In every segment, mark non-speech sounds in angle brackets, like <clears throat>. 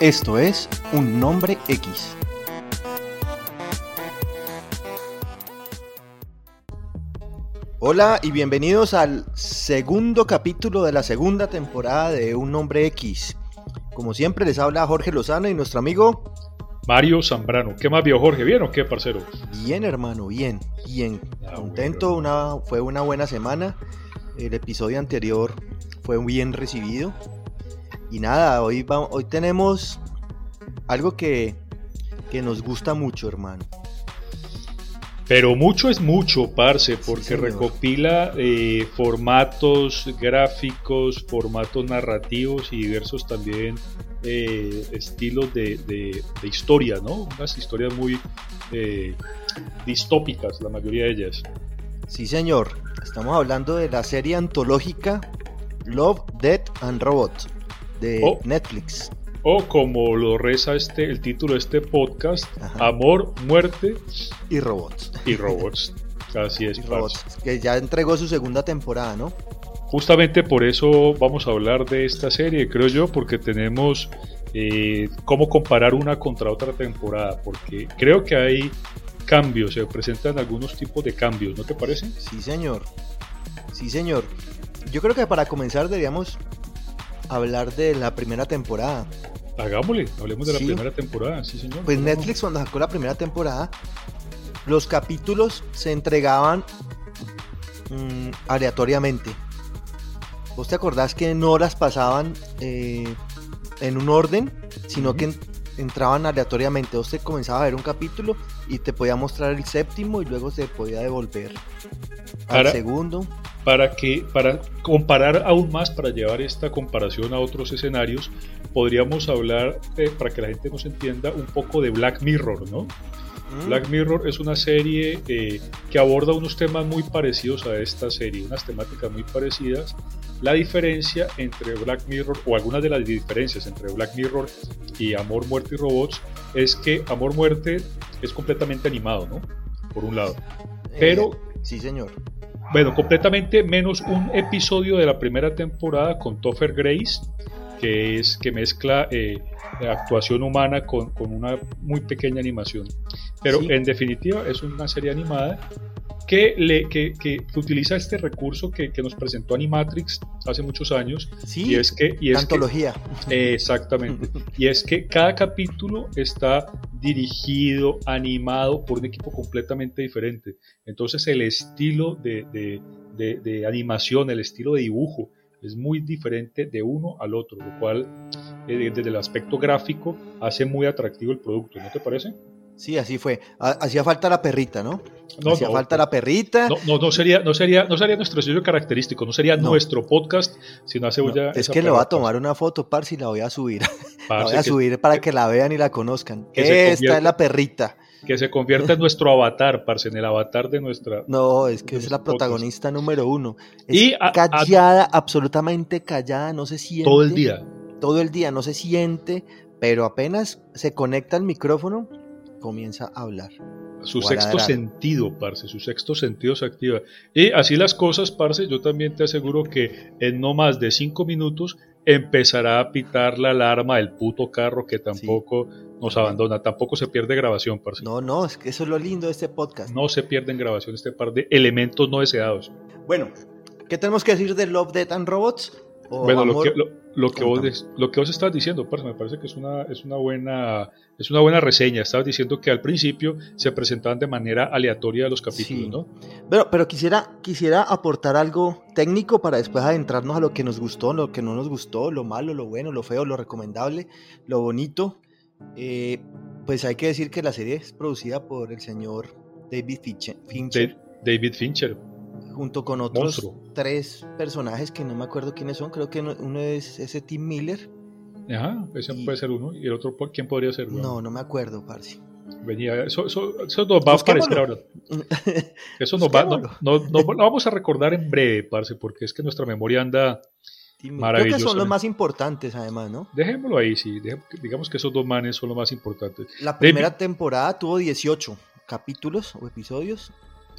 Esto es Un Nombre X. Hola y bienvenidos al segundo capítulo de la segunda temporada de Un Nombre X. Como siempre les habla Jorge Lozano y nuestro amigo Mario Zambrano. ¿Qué más vio Jorge? ¿Bien o qué, parcero? Bien, hermano, bien, bien. Ah, Contento, una, fue una buena semana. El episodio anterior fue bien recibido. Y nada, hoy, va- hoy tenemos algo que, que nos gusta mucho, hermano. Pero mucho es mucho, parce, porque recopila eh, formatos gráficos, formatos narrativos y diversos también eh, estilos de, de- de historia, ¿no? Unas historias muy eh, distópicas, la mayoría de ellas. Sí, señor. Estamos hablando de la serie antológica Love, Death and Robots de Oh. Netflix. O como lo reza este, el título de este podcast, Ajá. Amor, Muerte Y Robots. y Robots. Así es, Y. Robots. Que ya entregó su segunda temporada, ¿no? Justamente por eso vamos a hablar de esta serie, creo yo, porque tenemos eh, cómo comparar una contra otra temporada, porque creo que hay cambios, se presentan algunos tipos de cambios, ¿no te parece? Sí, señor. Sí, señor. Yo creo que para comenzar deberíamos hablar de la primera temporada. Hagámosle, hablemos de la Sí. primera temporada, sí señor. Pues. Netflix cuando sacó la primera temporada, los capítulos se entregaban mm, aleatoriamente. ¿Vos te acordás que no las pasaban eh, en un orden, sino Ujú. que en- entraban aleatoriamente? Vos te comenzaba a ver un capítulo y te podía mostrar el séptimo y luego se podía devolver al Ahora- segundo. Para que para comparar aún más para llevar esta comparación a otros escenarios podríamos hablar eh, para que la gente nos entienda un poco de Black Mirror no Mm, Black Mirror es una serie eh, que aborda unos temas muy parecidos a esta serie, unas temáticas muy parecidas. La diferencia entre Black Mirror, o algunas de las diferencias entre Black Mirror y Amor, Muerte y Robots, es que Amor, Muerte es completamente animado, ¿no? Por un lado. Pero, eh, sí, señor. Bueno, completamente menos un episodio de la primera temporada con Topher Grace, que es que mezcla eh, actuación humana con, con una muy pequeña animación. Pero Sí. en definitiva es una serie animada que, le, que, que utiliza este recurso que, que nos presentó Animatrix hace muchos años. Sí, Y es que... Y es que- antología. exactamente. Y es que cada capítulo está dirigido, animado por un equipo completamente diferente. Entonces el estilo de, de- de- de animación, el estilo de dibujo es muy diferente de uno al otro, lo cual eh, desde el aspecto gráfico hace muy atractivo el producto, ¿no te parece? Sí, así fue. Ha- Hacía falta la perrita, ¿no? No, Hacía no, falta la perrita. no, no, no sería, no, sería, no sería nuestro sello característico, no sería nuestro podcast, sino hace ya es que le voy a tomar una foto, parce, y la voy a subir. <laughs> la voy a que- subir para que la vean y la conozcan. Esta es la perrita. que se convierta en nuestro avatar, parce, en el avatar de nuestra, <laughs> No, es que es la podcast. protagonista número uno. Es Y a- a- callada, absolutamente callada, no se siente. todo el día. Todo el día, no se siente, pero apenas se conecta al micrófono, comienza a hablar. Su sexto sentido, parce, su sexto sentido se activa. Y así las cosas, parce, yo también te aseguro que en no más de cinco minutos empezará a pitar la alarma del puto carro que tampoco nos abandona, tampoco se pierde grabación, parce. No. No, no, es que eso es lo lindo de este podcast. se pierde en grabación este par de elementos no deseados. Bueno, ¿qué tenemos que decir de Love, Death and Robots? O bueno, lo que, lo, lo que vos, lo que vos estás diciendo, parce, me parece que es una, es una buena es una buena reseña. Estabas diciendo que al principio se presentaban de manera aleatoria los capítulos, Sí. ¿no? Pero, pero quisiera, quisiera aportar algo técnico para después adentrarnos a lo que nos gustó, lo que no nos gustó, lo malo, lo bueno, lo feo, lo recomendable, lo bonito. Eh, pues hay que decir que la serie es producida por el señor David Fincher, David Fincher. Junto con otros monstruo. tres personajes que no me acuerdo quiénes son. Creo que no- uno es ese Tim Miller. Ajá, ese Y- puede ser uno. ¿Y el otro quién podría ser? Bueno, No, no me acuerdo, parce. Venía, eso, eso, eso nos va a aparecer ahora. <laughs> Eso nos va, no, Busquémoslo. no- no- lo vamos a recordar en breve, parce, porque es que nuestra memoria anda. Miller. Creo que son los más importantes, además, ¿no? Dejémoslo ahí, sí. digamos que esos dos manes son los más importantes. La primera temporada tuvo 18 capítulos o episodios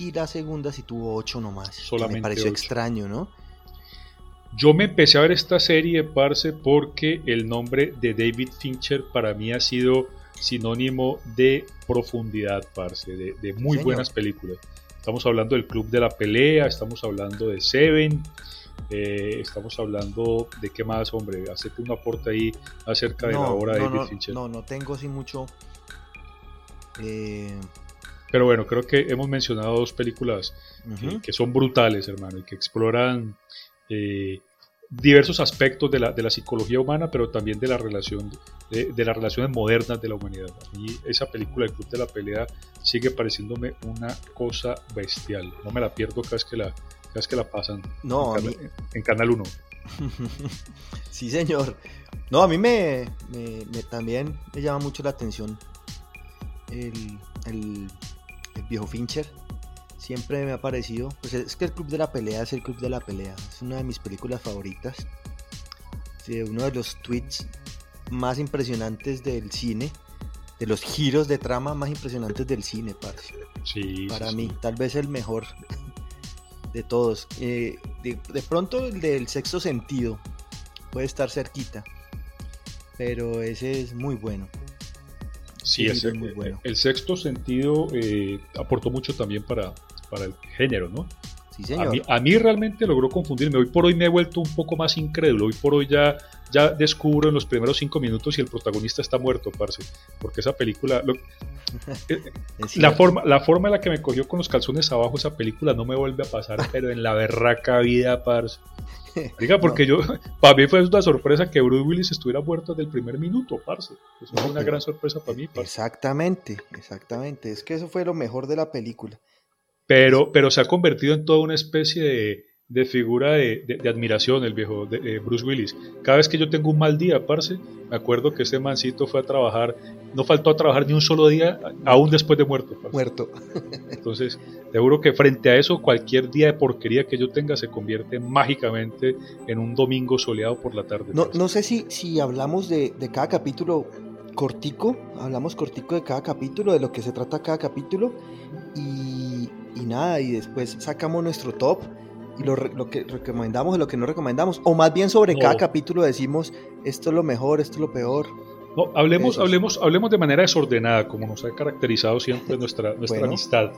y la segunda sí tuvo ocho nomás. Solamente me pareció extraño, ¿no? Yo me empecé a ver esta serie, Parce, porque el nombre de David Fincher para mí ha sido sinónimo de profundidad, Parce, de, muy buenas películas. Estamos hablando del Club de la Pelea, estamos hablando de Seven, eh, estamos hablando de qué más, hombre, hacete un aporte ahí acerca de la obra de David Fincher. No, no tengo así mucho. Eh, Pero bueno, creo que hemos mencionado dos películas que, son brutales, hermano, y que exploran eh, diversos aspectos de la, de la, psicología humana, pero también de la relación de, las relaciones modernas de la humanidad. Y esa película, El Club de la Pelea, sigue pareciéndome una cosa bestial. No me la pierdo cada vez que la, cada que la pasan no, en, Canal 1. <laughs> sí, señor. No, a mí me, me, también me llama mucho la atención el, el, el viejo Fincher siempre me ha parecido, pues es que el Club de la Pelea es el Club de la Pelea, es una de mis películas favoritas, uno de los tweets más impresionantes del cine, de los giros de trama más impresionantes del cine, parce. Sí, para mí, tal vez el mejor de todos. Eh, de, pronto el del sexto sentido puede estar cerquita, pero ese es muy bueno. Sí, es muy bueno. el sexto sentido eh, aportó mucho también para, para el género, ¿no? Sí, señor. A mí, realmente logró confundirme. Hoy por hoy me he vuelto un poco más incrédulo. Hoy por hoy ya, ya descubro en los primeros cinco minutos si el protagonista está muerto, parce. Porque esa película. Eh, <laughs> la, forma, la forma en la que me cogió con los calzones abajo, esa película no me vuelve a pasar, <laughs> pero en la berraca vida, parce. Diga, porque yo, <laughs> para mí fue una sorpresa que Bruce Willis estuviera muerto desde el primer minuto, parce. Eso fue una gran sorpresa para mí, parce. Exactamente, exactamente. Es que eso fue lo mejor de la película pero, pero se ha convertido en toda una especie de, figura de, admiración el viejo de, Bruce Willis. Cada vez que yo tengo un mal día, parce, me acuerdo que ese mancito fue a trabajar, no faltó a trabajar ni un solo día, aún después de muerto. Muerto. <laughs> Entonces, seguro que frente a eso, cualquier día de porquería que yo tenga se convierte mágicamente en un domingo soleado por la tarde. No, no sé si, si hablamos de, de cada capítulo cortico, hablamos cortico de cada capítulo, de lo que se trata cada capítulo y y nada, y después sacamos nuestro top y lo, lo, que recomendamos y lo que no recomendamos, o más bien sobre cada capítulo decimos esto es lo mejor, esto es lo peor. No, hablemos, hablemos, hablemos de manera desordenada, como nos ha caracterizado siempre nuestra, nuestra amistad.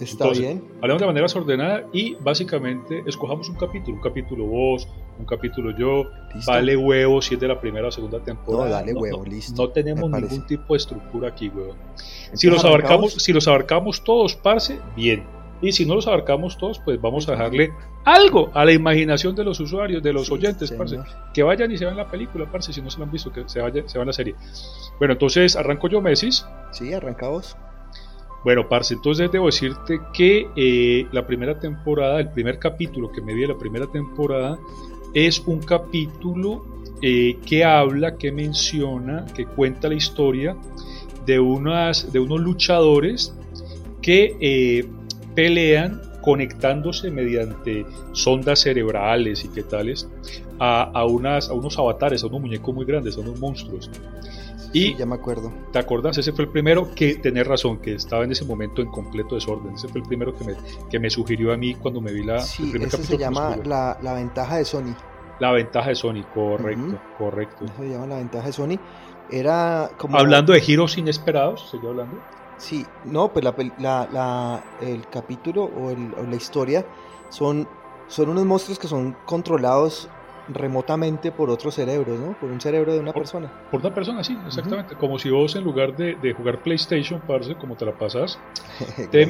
Está bien. Hablemos de manera desordenada y básicamente escogamos un capítulo, un capítulo vos, un capítulo yo, vale huevo si es de la primera o segunda temporada. No, dale huevo, listo. No tenemos ningún tipo de estructura aquí, huevo. Si los, abarcamos, si los abarcamos todos, parce, bien y si no los abarcamos todos, pues vamos a dejarle algo a la imaginación de los usuarios, de los oyentes, parce. Que vayan y se vean la película, parce, si no se lo han visto, que se, vayan, se vean la serie. Bueno, entonces arranco yo, Messi. Sí, arrancamos. Bueno, parce, entonces debo decirte que eh, la primera temporada, el primer capítulo que me vi de la primera temporada, es un capítulo eh, que habla, que menciona, que cuenta la historia de, unas, de unos luchadores que eh, pelean conectándose mediante sondas cerebrales y qué tales a, unas, a unos avatares, a unos muñecos muy grandes, a unos monstruos. Y ya me acuerdo. ¿Te acuerdas? Ese fue el primero que, tener razón, que estaba en ese momento en completo desorden. Ese fue el primero que me, que me sugirió a mí cuando me vi la. Sí, ese se llama la, la, ventaja de Sony. La ventaja de Sony, correcto, correcto. Eso se llama la ventaja de Sony. Era como. Hablando de giros inesperados, ¿seguía hablando? Sí, no, pues la, el capítulo o, la historia son, son unos monstruos que son controlados remotamente por otro cerebro, ¿no? Por un cerebro de una persona. Por una persona, sí, exactamente. Como si vos en lugar de, jugar PlayStation, parce, como te la pasas, <laughs> te,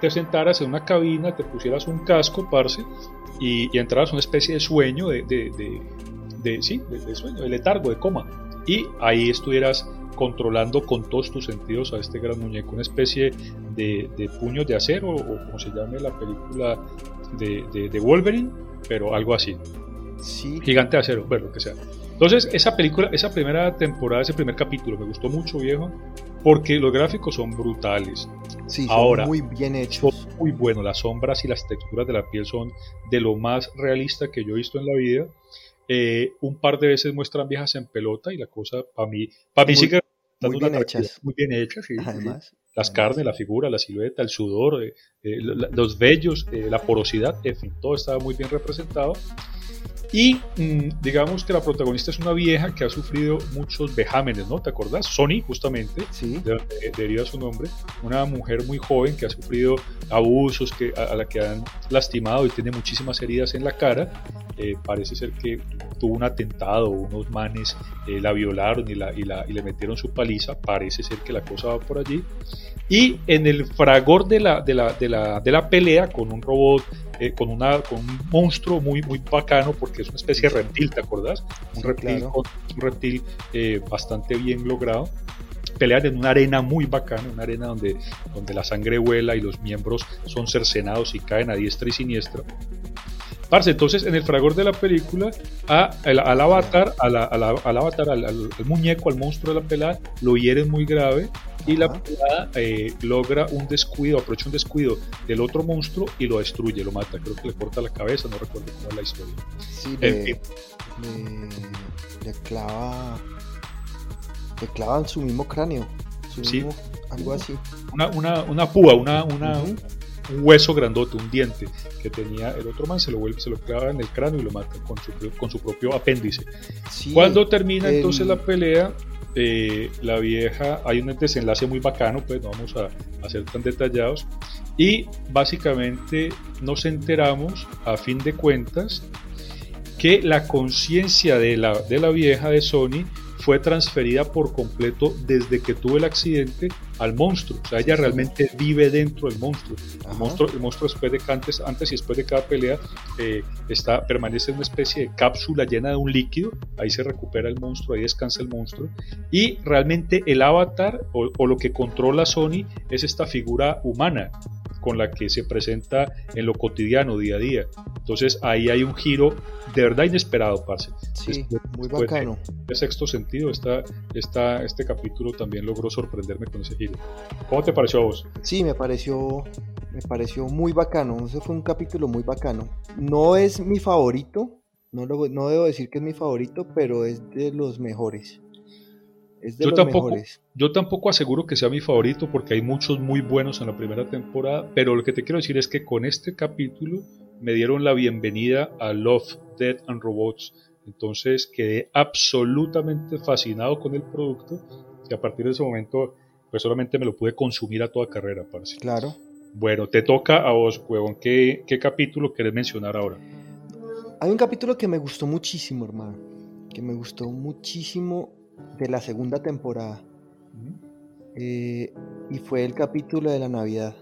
te, sentaras en una cabina, te pusieras un casco, parce, y, y entraras a una especie de sueño, de, de, de sí, de, sueño, de letargo, de coma. Y ahí estuvieras controlando con todos tus sentidos a este gran muñeco, una especie de, de puños de acero o como se llame la película de, de, Wolverine, pero algo así. Sí. Gigante de acero, bueno, lo que sea. Entonces, esa película, esa primera temporada, ese primer capítulo, me gustó mucho, viejo, porque los gráficos son brutales. Sí, son Ahora, muy bien hechos. Son muy buenos, las sombras y las texturas de la piel son de lo más realista que yo he visto en la vida. Eh, un par de veces muestran viejas en pelota y la cosa, para mí, para mí sí que muy bien hechas. Muy bien hechas, sí. Además. las carnes, la figura, la silueta, el sudor, eh, eh, los vellos, la porosidad, en fin, todo estaba muy bien representado. Y mm, digamos que la protagonista es una vieja que ha sufrido muchos vejámenes, ¿no? ¿Te acordás? Sony, justamente, sí. de, a su nombre, una mujer muy joven que ha sufrido abusos, que, a, la que han lastimado y tiene muchísimas heridas en la cara. Eh, parece ser que tuvo un atentado, unos manes eh, la violaron y, la, y, la, y le metieron su paliza. Parece ser que la cosa va por allí. Y en el fragor de la, de la, de la, de la pelea con un robot eh, con, una, con un monstruo muy, muy bacano porque es una especie de reptil, ¿te acordás? Un reptil, un reptil eh, bastante bien logrado. Pelean en una arena muy bacana, una arena donde, donde la sangre vuela y los miembros son cercenados y caen a diestra y siniestra. Parce, entonces en el fragor de la película, a, al, avatar, al, avatar al, muñeco, al monstruo de la pelada, lo hieren muy grave y la pelada eh, logra un descuido, aprovecha un descuido del otro monstruo y lo destruye, lo mata. Creo que le corta la cabeza, no recuerdo cómo es la historia. Sí, le, le, clava. Le clava en su mismo cráneo. sí. algo así. Una, una, una púa, una, una, un hueso grandote, un diente que tenía el otro man, se lo vuelve, se lo clava en el cráneo y lo mata con su, con su propio apéndice. Cuando termina entonces la pelea, la vieja, hay un desenlace muy bacano, pues no vamos a, a ser tan detallados, y básicamente nos enteramos, a fin de cuentas, que la conciencia de la, de la vieja de Sony fue transferida por completo desde que tuvo el accidente al monstruo. O sea, ella realmente vive dentro del monstruo. El monstruo, el monstruo después de antes, antes y después de cada pelea eh, está, permanece en una especie de cápsula llena de un líquido. Ahí se recupera el monstruo, ahí descansa el monstruo. Y realmente el avatar o, o lo que controla Sony es esta figura humana con la que se presenta en lo cotidiano, día a día. Entonces ahí hay un giro de verdad inesperado, parce. Sí, muy bacano. De, sexto sentido, esta, esta, este capítulo también logró sorprenderme con ese giro. ¿Cómo te pareció a vos? Sí, me pareció, me pareció muy bacano. Ese fue un capítulo muy bacano. No es mi favorito, no, lo, no debo decir que es mi favorito, pero es de los mejores yo, tampoco, yo tampoco aseguro que sea mi favorito porque hay muchos muy buenos en la primera temporada, pero lo que te quiero decir es que con este capítulo me dieron la bienvenida a Love, Death and Robots. Entonces quedé absolutamente fascinado con el producto y a partir de ese momento pues solamente me lo pude consumir a toda carrera, parece. Claro. Bueno, te toca a vos, huevón. ¿Qué, ¿Qué capítulo querés mencionar ahora? Hay un capítulo que me gustó muchísimo, hermano. Que me gustó muchísimo de la segunda temporada. Eh, y fue el capítulo de la Navidad.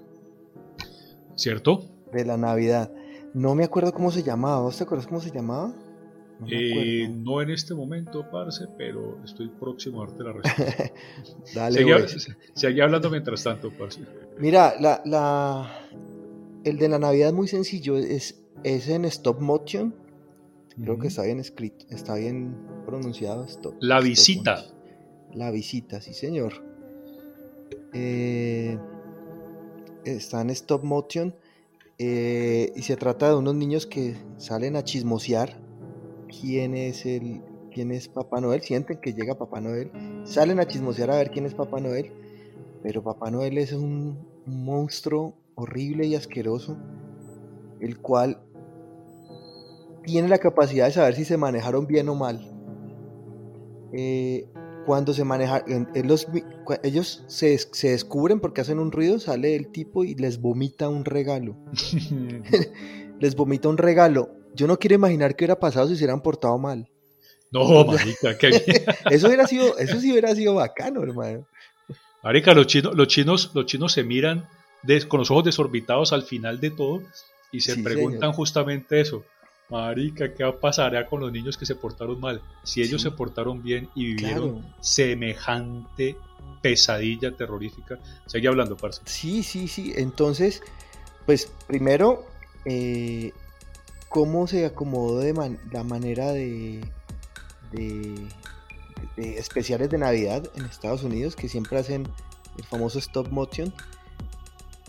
¿Cierto? De la Navidad. No me acuerdo cómo se llamaba. ¿Vos te acuerdas cómo se llamaba? No, eh, no, en este momento, parce, pero estoy próximo a darte la respuesta. <laughs> Dale, seguí, hablando mientras tanto, parce. Mira, la, la, el de la Navidad es muy sencillo. Es, es en stop motion Creo que está bien escrito, está bien pronunciado esto. La visita. La visita, sí señor. Eh, está en stop motion eh, y se trata de unos niños que salen a chismosear quién es el quién es Papá Noel, sienten que llega Papá Noel, salen a chismosear a ver quién es Papá Noel, pero Papá Noel es un monstruo horrible y asqueroso, el cual tiene la capacidad de saber si se manejaron bien o mal. Eh, cuando se maneja, ellos se, descubren porque hacen un ruido, sale el tipo y les vomita un regalo. <laughs> les vomita un regalo. Yo no quiero imaginar qué hubiera pasado si se hubieran portado mal. No, marica, <laughs> eso hubiera sido, eso sí hubiera sido bacano, hermano. Marica, los chinos, los chinos, los chinos se miran con los ojos desorbitados al final de todo y se preguntan justamente eso. Marica, ¿qué pasaría con los niños que se portaron mal? Si ellos se portaron bien y vivieron semejante pesadilla terrorífica. Sigue hablando, parce. Sí, sí, sí. Entonces, pues primero, eh, ¿cómo se acomodó de la manera de, de, especiales de Navidad en Estados Unidos que siempre hacen el famoso stop motion?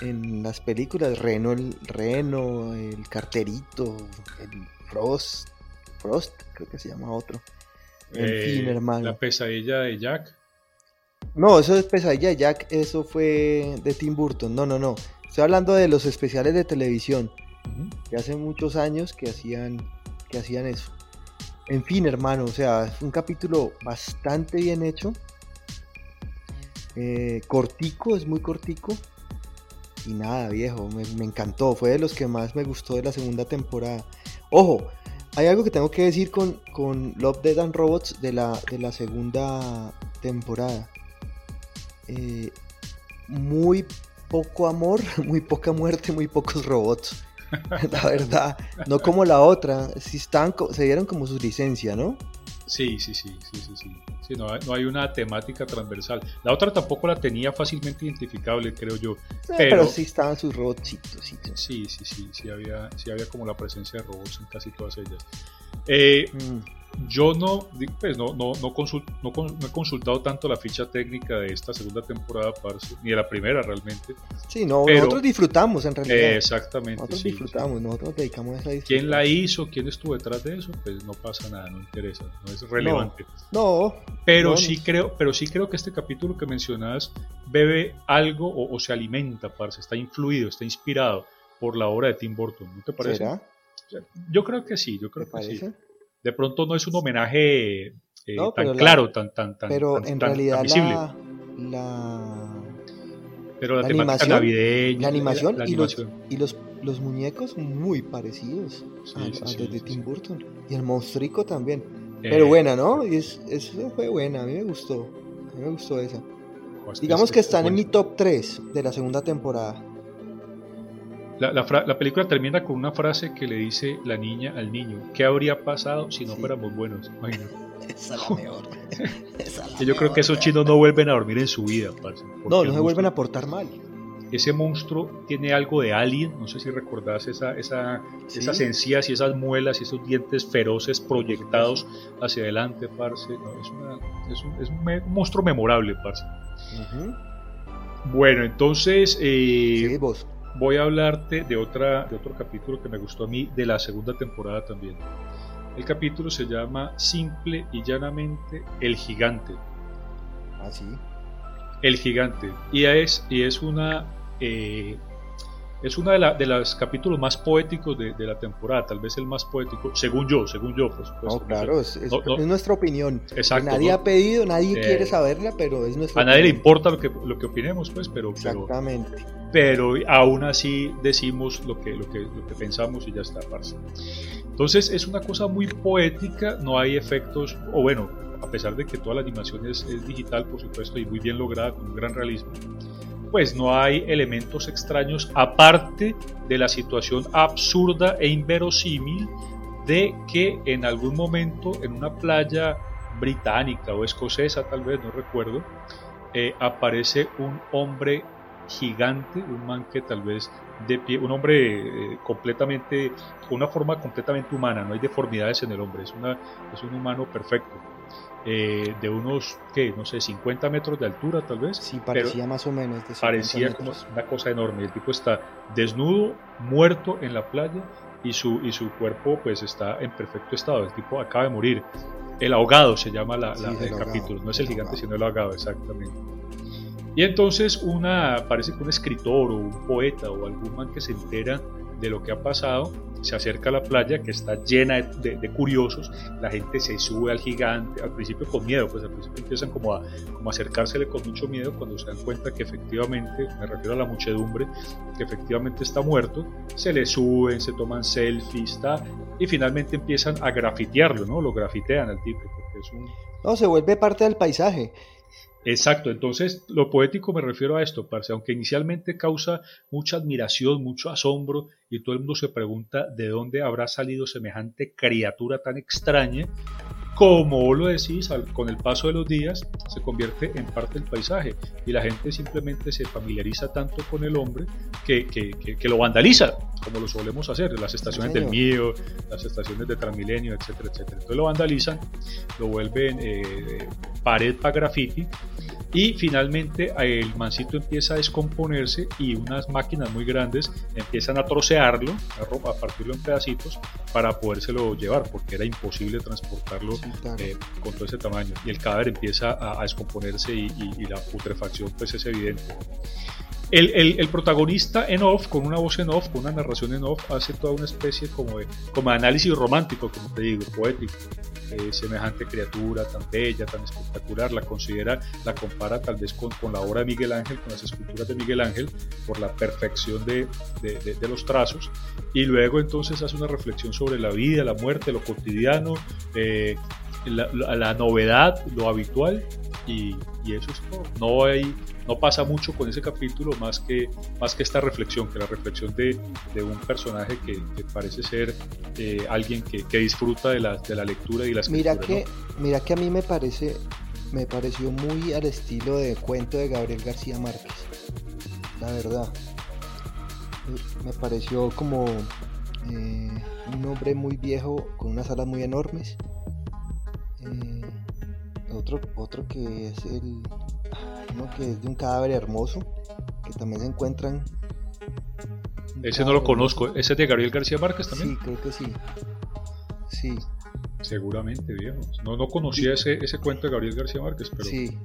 En las películas, Reno, el Reno, el Carterito, el Frost, Frost, creo que se llama otro. En fin, eh, hermano. La pesadilla de Jack. No, eso es Pesadilla Jack, eso fue de Tim Burton. No, no, no. Estoy hablando de los especiales de televisión. Que hace muchos años que hacían, que hacían eso. En fin, hermano, o sea, es un capítulo bastante bien hecho. Eh, cortico, es muy cortico. Y nada, viejo, me, encantó. Fue de los que más me gustó de la segunda temporada. Ojo, hay algo que tengo que decir con, con Love, Dead and Robots de la, de la segunda temporada. Eh, muy poco amor, <laughs> muy poca muerte, muy pocos robots. <laughs> la verdad, no como la otra, si están, se dieron como su licencia, ¿no? Sí, sí, sí, sí, sí, sí. No, hay una temática transversal. La otra tampoco la tenía fácilmente identificable, creo yo. pero, sí estaban sus robotsitos. Sí, sí, sí, sí, había, sí había como la presencia de robots en casi todas ellas. Eh, mm. Yo no, pues no, no, no, no, he consultado tanto la ficha técnica de esta segunda temporada, ni de la primera realmente. Sí, no, nosotros disfrutamos en realidad. exactamente. Nosotros disfrutamos, nosotros nos dedicamos a esa ¿Quién la hizo? ¿Quién estuvo detrás de eso? Pues no pasa nada, no interesa, no es relevante. No. pero sí creo, pero sí creo que este capítulo que mencionas bebe algo o, se alimenta, parce, está influido, está inspirado por la obra de Tim Burton, ¿no te parece? ¿Será? Yo creo que sí, yo creo que sí de pronto no es un homenaje eh, tan claro, tan, tan, tan, pero en realidad visible. La, pero la, animación, navideña, la animación, y, los, y los, los, muñecos muy parecidos a, los de Tim Burton. Y el monstruico también. pero eh, buena, ¿no? Y es, eso fue buena, a mí me gustó. A mí me gustó esa. Digamos que están en mi top 3 de la segunda temporada. La, película termina con una frase que le dice la niña al niño: ¿Qué habría pasado si no fuéramos buenos? <laughs> Esa es la mejor. <laughs> yo creo que esos chinos no vuelven a dormir en su vida. no, no se vuelven a portar mal. Ese monstruo tiene algo de alien, no sé si recordás esa, esa, esas encías y esas muelas y esos dientes feroces proyectados hacia adelante, parce. es, un, es, un, monstruo memorable, parce. Bueno, entonces... Eh, vos voy a hablarte de, otra, de otro capítulo que me gustó a mí de la segunda temporada también. El capítulo se llama Simple y llanamente El Gigante. Ah, sí. El Gigante. Y es, y es una eh, es uno de, de los capítulos más poéticos de, la temporada, tal vez el más poético, según yo, según yo, por supuesto. No, claro, es, nuestra opinión. Exacto. Nadie ha pedido, nadie eh, quiere saberla, pero es nuestra A nadie le importa lo que, lo que opinemos, pues, pero... Exactamente. Pero, aún así decimos lo que, lo que, lo que pensamos y ya está, parce. Entonces es una cosa muy poética, no hay efectos, o bueno, a pesar de que toda la animación es, es digital, por supuesto, y muy bien lograda, con un gran realismo pues no hay elementos extraños aparte de la situación absurda e inverosímil de que en algún momento en una playa británica o escocesa tal vez, no recuerdo, eh, aparece un hombre gigante, un man que tal vez de pie, un hombre eh, completamente, una forma completamente humana, no hay deformidades en el hombre, es, una, es un humano perfecto eh, de unos, ¿qué? No sé, 50 metros de altura tal vez. Sí, parecía más o menos. parecía como una cosa enorme. El tipo está desnudo, muerto en la playa y su, y su cuerpo pues está en perfecto estado. El tipo acaba de morir. El ahogado se llama la, el, capítulo. No es el, gigante, sino el ahogado, exactamente. Y entonces una, parece que un escritor o un poeta o algún man que se entera de lo que ha pasado, se acerca a la playa que está llena de, curiosos, la gente se sube al gigante, al principio con miedo, pues al principio empiezan como a, como acercársele con mucho miedo cuando se dan cuenta que efectivamente, me refiero a la muchedumbre, que efectivamente está muerto, se le suben, se toman selfies, y finalmente empiezan a grafitearlo, ¿no? Lo grafitean al tipo, porque es un... No, se vuelve parte del paisaje. Exacto, entonces lo poético me refiero a esto, parce, aunque inicialmente causa mucha admiración, mucho asombro y todo el mundo se pregunta de dónde habrá salido semejante criatura tan extraña, como lo decís, con el paso de los días se convierte en parte del paisaje y la gente simplemente se familiariza tanto con el hombre que, que, lo vandaliza, como lo solemos hacer, las estaciones del Mío, las estaciones de Transmilenio, etcétera, etcétera. Entonces lo vandalizan, lo vuelven eh, pared para graffiti Y finalmente el mancito empieza a descomponerse y unas máquinas muy grandes empiezan a trocearlo, a, partirlo en pedacitos para podérselo llevar, porque era imposible transportarlo eh, con todo ese tamaño. Y el cadáver empieza a, descomponerse y, la putrefacción pues es evidente. El, protagonista en off, con una voz en off, con una narración en off, hace toda una especie como de, como de análisis romántico, como te digo, poético. Eh, semejante criatura tan bella, tan espectacular, la considera, la compara tal vez con, con, la obra de Miguel Ángel, con las esculturas de Miguel Ángel, por la perfección de, de, los trazos, y luego entonces hace una reflexión sobre la vida, la muerte, lo cotidiano, eh, la, la, novedad, lo habitual, y, y eso es todo. No hay no pasa mucho con ese capítulo más que, más que esta reflexión, que la reflexión de, de un personaje que, parece ser eh, alguien que, que, disfruta de la, de la lectura y la escritura. Mira que, mira que a mí me parece, me pareció muy al estilo de cuento de Gabriel García Márquez, la verdad. Me pareció como eh, un hombre muy viejo con unas alas muy enormes. Eh, otro, otro que es el, que es de un cadáver hermoso, que también se encuentran. Ese no lo conozco, ¿ese es de Gabriel García Márquez también? Sí, creo que sí. Sí. Seguramente, viejo. No, no conocía ese, ese cuento de Gabriel García Márquez, pero. Sí.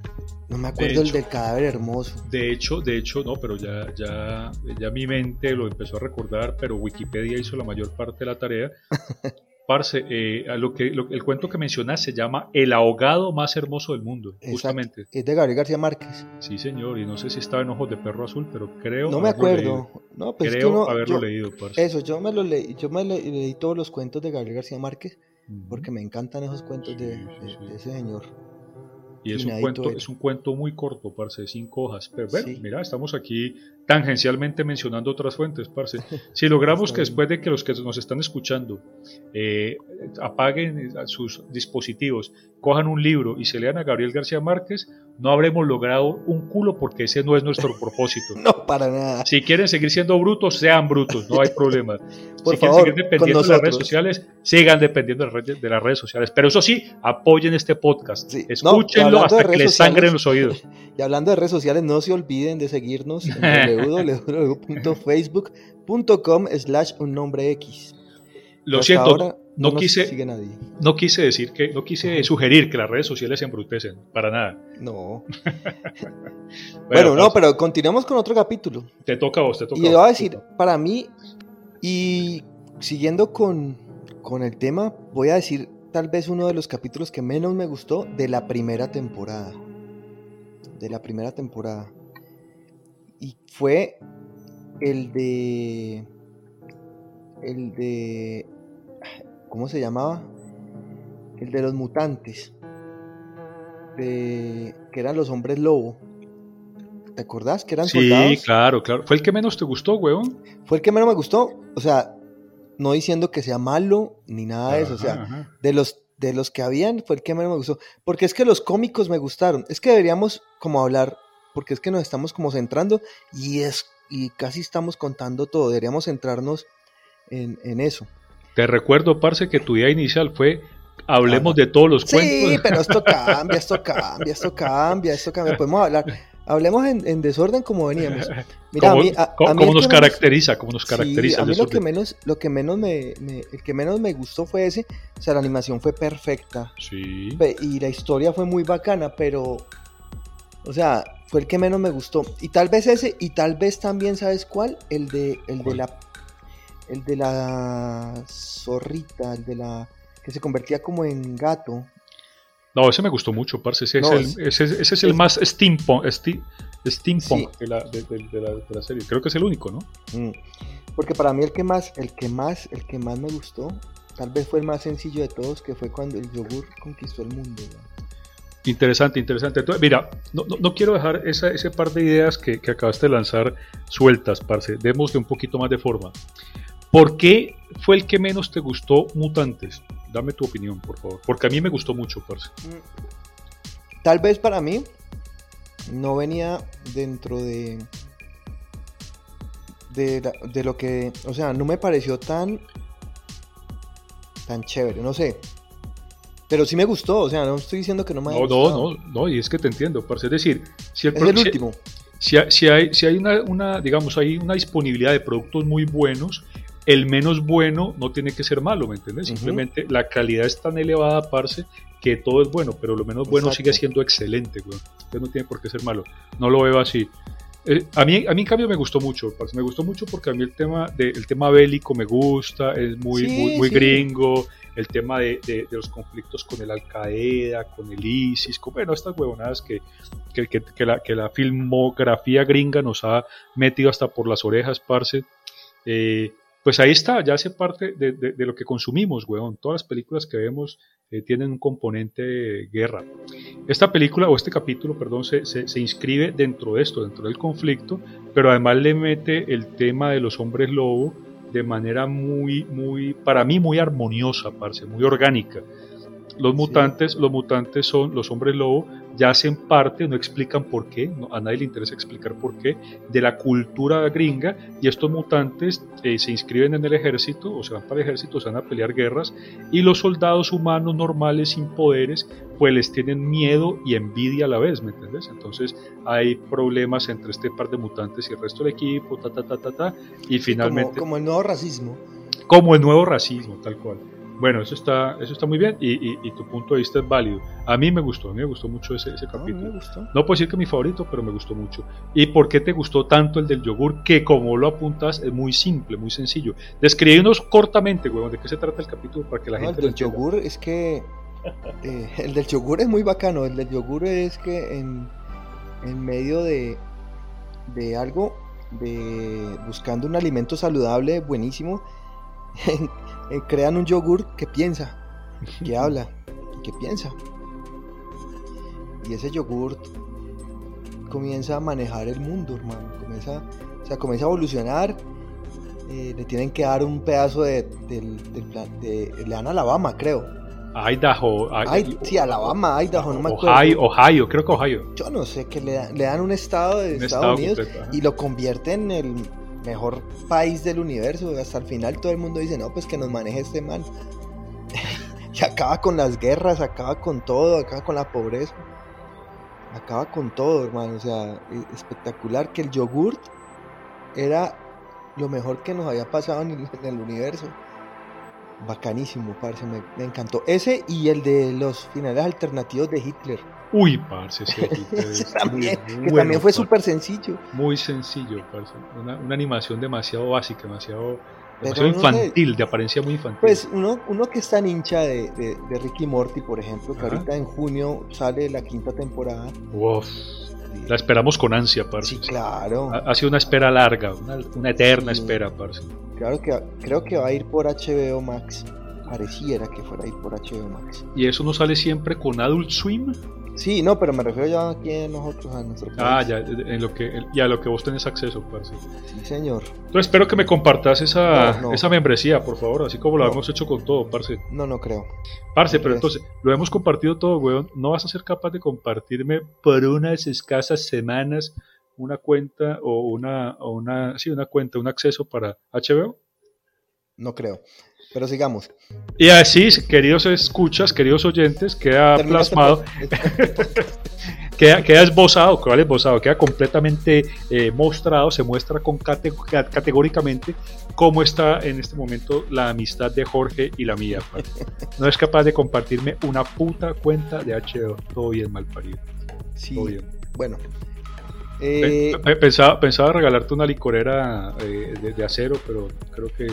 No me acuerdo el del cadáver hermoso. De hecho, de hecho, no, pero ya, ya, ya mi mente lo empezó a recordar, pero Wikipedia hizo la mayor parte de la tarea. <laughs> Parce, eh, lo que, el cuento que mencionas se llama El ahogado más hermoso del mundo, justamente. Es de Gabriel García Márquez. Sí, señor, y no sé si estaba en Ojos de Perro Azul, pero creo. No me acuerdo. No, pues creo haberlo leído, parce. Eso, yo me lo leí, yo me leí todos los cuentos de Gabriel García Márquez, porque me encantan esos cuentos de, ese señor. Y es un, cuento, es un cuento muy corto, parce, de cinco hojas. Pero bueno, mira, estamos aquí tangencialmente mencionando otras fuentes, parce. <laughs> Si logramos que después de que los que nos están escuchando eh, apaguen sus dispositivos, cojan un libro y se lean a Gabriel García Márquez, no habremos logrado un culo porque ese no es nuestro <laughs> propósito. no, para nada. Si quieren seguir siendo brutos, sean brutos, no hay problema. <laughs> si quieren seguir dependiendo de las redes sociales, sigan dependiendo de las redes sociales. Pero eso sí, apoyen este podcast. Escúchenlo hasta que les sangren los oídos. Y hablando de redes sociales, no se olviden de seguirnos en www.facebook.com slash un nombre X. Lo siento, no, quise, no quise decir que, no quise sugerir que las redes sociales se embrutecen, para nada. No. <laughs> bueno, no, pero continuamos con otro capítulo. Te toca a vos, te toca Y le voy a decir, para mí, y siguiendo con, con el tema, voy a decir tal vez uno de los capítulos que menos me gustó de la primera temporada de la primera temporada. Y fue el de. El de. ¿Cómo se llamaba? El de los mutantes. De, que eran los hombres lobo. ¿Te acordás que eran soldados? Sí, claro, claro. ¿Fue el que menos te gustó, weón? Fue el que menos me gustó. O sea, no diciendo que sea malo ni nada de eso. O sea, de los de los que habían fue el que menos me gustó. Porque es que los cómicos me gustaron. Es que deberíamos como hablar, porque es que nos estamos como centrando y es y casi estamos contando todo. Deberíamos centrarnos en, eso. Te recuerdo, Parce, que tu idea inicial fue hablemos de todos los cuentos. Sí, <laughs> pero esto <laughs> cambia, esto cambia, esto cambia, esto cambia. Podemos hablar. Hablemos en, desorden como veníamos. Mira, ¿Cómo, nos caracteriza? ¿Cómo nos caracteriza? a mí lo que menos, lo que menos me, el que menos me gustó fue ese. O sea, la animación fue perfecta. Sí. Y la historia fue muy bacana, pero. O sea, fue el que menos me gustó. Y tal vez ese, y tal vez también, ¿sabes cuál? El de, el de la. El de la zorrita, el de la. que se convertía como en gato. No, ese me gustó mucho, parce. Ese, es, el, ese, es el más steampunk, steampunk de, la, de, la, serie. Creo que es el único, ¿no? Mm. Porque para mí el que más, el que más, el que más me gustó, tal vez fue el más sencillo de todos, que fue cuando el yogur conquistó el mundo. Interesante, interesante. Entonces, mira, no, no, quiero dejar esa, ese par de ideas que, que acabaste de lanzar sueltas, parce. Démosle un poquito más de forma. ¿Por qué fue el que menos te gustó Mutantes? Dame tu opinión, por favor. Porque a mí me gustó mucho, parce. Mm, tal vez para mí no venía dentro de, de, lo que, o sea, no me pareció tan tan chévere, no sé. Pero sí me gustó, o sea, no estoy diciendo que no me haya No, no, gustado. no, no, y es que te entiendo, parce. Es decir, si el, Es pro- el último. si, hay- si hay, si hay una, una, digamos, hay una disponibilidad de productos muy buenos, el menos bueno no tiene que ser malo, ¿me entiendes? Simplemente la calidad es tan elevada, parce, que todo es bueno, pero lo menos bueno Exacto. sigue siendo excelente, güey. Entonces no tiene por qué ser malo. No lo veo así. Eh, a, mí, a mí, en cambio, me gustó mucho, parce. Me gustó mucho porque a mí el tema, de, el tema bélico me gusta, es muy, Sí, muy, muy sí. gringo. El tema de, de- los conflictos con el Al-Qaeda, con el ISIS, con, bueno, estas huevonadas que, que, la, que la filmografía gringa nos ha metido hasta por las orejas, parce. Eh, pues ahí está, ya hace parte de, de- de lo que consumimos, weón. Todas las películas que vemos eh, tienen un componente de guerra. Esta película, o este capítulo, perdón, se, se- se inscribe dentro de esto, dentro del conflicto, pero además le mete el tema de los hombres lobo de manera muy, muy, para mí muy armoniosa, parce, muy orgánica. Los Sí. mutantes, los mutantes son los hombres lobo, ya hacen parte, no explican por qué, no- a nadie le interesa explicar por qué, de la cultura gringa y estos mutantes eh, se inscriben en el ejército o se van para el ejército, se van a pelear guerras y los soldados humanos normales sin poderes pues les tienen miedo y envidia a la vez, ¿me entiendes? Entonces hay problemas entre este par de mutantes y el resto del equipo, ta, ta, ta, ta, ta, y Como, finalmente como el nuevo racismo. como el nuevo racismo, tal cual. Bueno, eso está, eso está muy bien y, y- y tu punto de vista es válido. A mí me gustó, a mí me gustó mucho ese, ese No, me capítulo. No puedo decir que mi favorito, pero me gustó mucho. ¿Y por qué te gustó tanto el del yogur? Que como lo apuntas, es muy simple, muy sencillo. Describimos cortamente, huevón, de qué se trata el capítulo para que la No, el gente lo del yogur es que. eh, <laughs> el del yogur es muy bacano. El del yogur es que en, en medio de, de algo, de buscando un alimento saludable, buenísimo, <laughs> crean un yogur que piensa, que <laughs> habla, que piensa. Y ese yogur comienza a manejar el mundo, hermano. Comienza, o sea, comienza a evolucionar. eh, le tienen que dar un pedazo de, del, del plan- de- le dan a Alabama, creo. Idaho, I- Ay, sí, Alabama, Idaho, no me acuerdo. Ohio, Ohio, creo que Ohio. Yo no sé, que le, dan- le dan un estado de Un Estados estado Unidos completo, y lo convierte en el mejor país del universo. Hasta el final todo el mundo dice, no, pues que nos maneje este man. <laughs> y acaba con las guerras, acaba con todo, acaba con la pobreza. Acaba con todo, hermano. O sea, e- espectacular que el yogurt era lo mejor que nos había pasado en el, universo. Bacanísimo, parce, me encantó. Ese y el de los finales alternativos de Hitler. Uy, parce, <laughs> ese también, muy que bueno, también fue súper sencillo. Muy sencillo, parce. Una, una animación demasiado básica, demasiado, demasiado infantil, de apariencia muy infantil. Pues uno, uno que es tan hincha de, de, de Ricky Morty, por ejemplo, que Ajá. ahorita en junio sale la quinta temporada. Uf, la esperamos con ansia, parce. Sí, claro. Ha, ha sido una espera larga, una, una eterna Sí. espera, parce. Claro que creo que va a ir por HBO Max. Pareciera que fuera a ir por HBO Max. ¿Y eso no sale siempre con Adult Swim? Sí, no, pero me refiero ya aquí a nosotros, a nuestro país. Ah, ya, en lo que, y a lo que vos tenés acceso, parce. Sí, señor. Entonces espero que me compartas esa, No, no. esa membresía, por favor, así como lo No. hemos hecho con todo, parce. No, no creo. Parce, pero entonces, lo hemos compartido todo, weón. ¿No vas a ser capaz de compartirme por unas escasas semanas una cuenta o una, o una, sí, una cuenta, un acceso para HBO? No creo. Pero sigamos. Y así, queridos escuchas, queridos oyentes, queda este plasmado, <laughs> queda, queda esbozado, queda esbozado, queda completamente eh, mostrado, se muestra con cate- ca- categóricamente cómo está en este momento la amistad de Jorge y la mía. <laughs> No es capaz de compartirme una puta cuenta de HBO. Todo bien, mal parido. Sí, Todo bien. bueno. Eh, pe- Pensaba, pensaba regalarte una licorera eh, de, de acero, pero creo que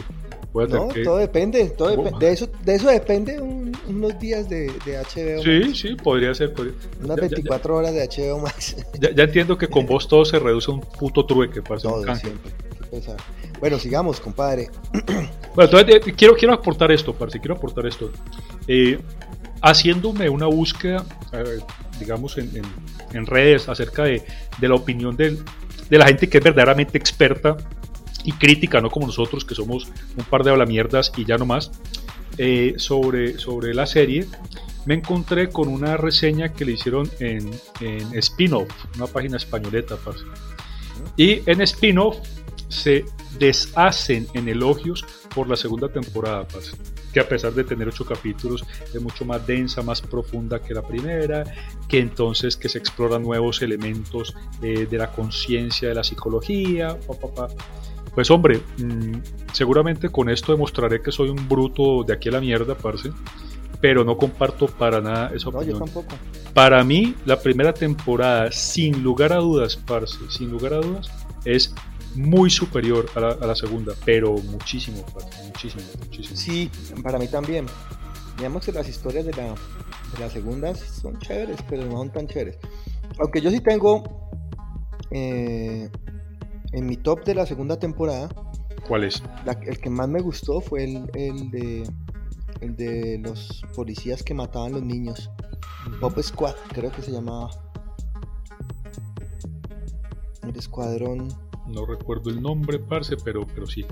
voy a tener no, que... todo depende. Todo de, eso, de eso depende un- unos días de, de HBO Sí, Max. sí, podría ser. podría- Unas Ya- ya- 24 horas de HBO Max. Ya, ya entiendo que con <laughs> vos todo se reduce a un puto trueque, parce, un Todo siempre. Bueno, sigamos, compadre. <clears throat> Bueno, entonces eh, quiero, quiero aportar esto, parce, quiero aportar esto. Haciéndome una búsqueda, digamos, en, en- en redes acerca de, de la opinión del- de la gente que es verdaderamente experta y crítica, no como nosotros que somos un par de hablamierdas y ya no más, eh, sobre, sobre la serie, me encontré con una reseña que le hicieron en, en Spin-Off, una página españoleta, parce. Y en Spin-Off se deshacen en elogios por la segunda temporada, parce. Que a pesar de tener ocho capítulos es mucho más densa, más profunda que la primera, que entonces que se exploran nuevos elementos eh, de la conciencia, de la psicología, Pues hombre, mm, seguramente con esto demostraré que soy un bruto de aquí a la mierda, parce, pero no comparto para nada esa opinión. No, yo tampoco. Para mí, la primera temporada, sin lugar a dudas, parce, sin lugar a dudas, es muy superior a la, segunda, pero muchísimo, muchísimo, muchísimo. Sí, para mí también. Digamos que las historias de la, de la segunda son chéveres, pero no son tan chéveres. Aunque yo sí tengo eh, en mi top de la segunda temporada. ¿Cuál es? el que más me gustó fue el, el, de el de los policías que mataban los niños. Pop Squad, creo que se llamaba. El escuadrón no recuerdo el nombre, parce, pero, pero sí.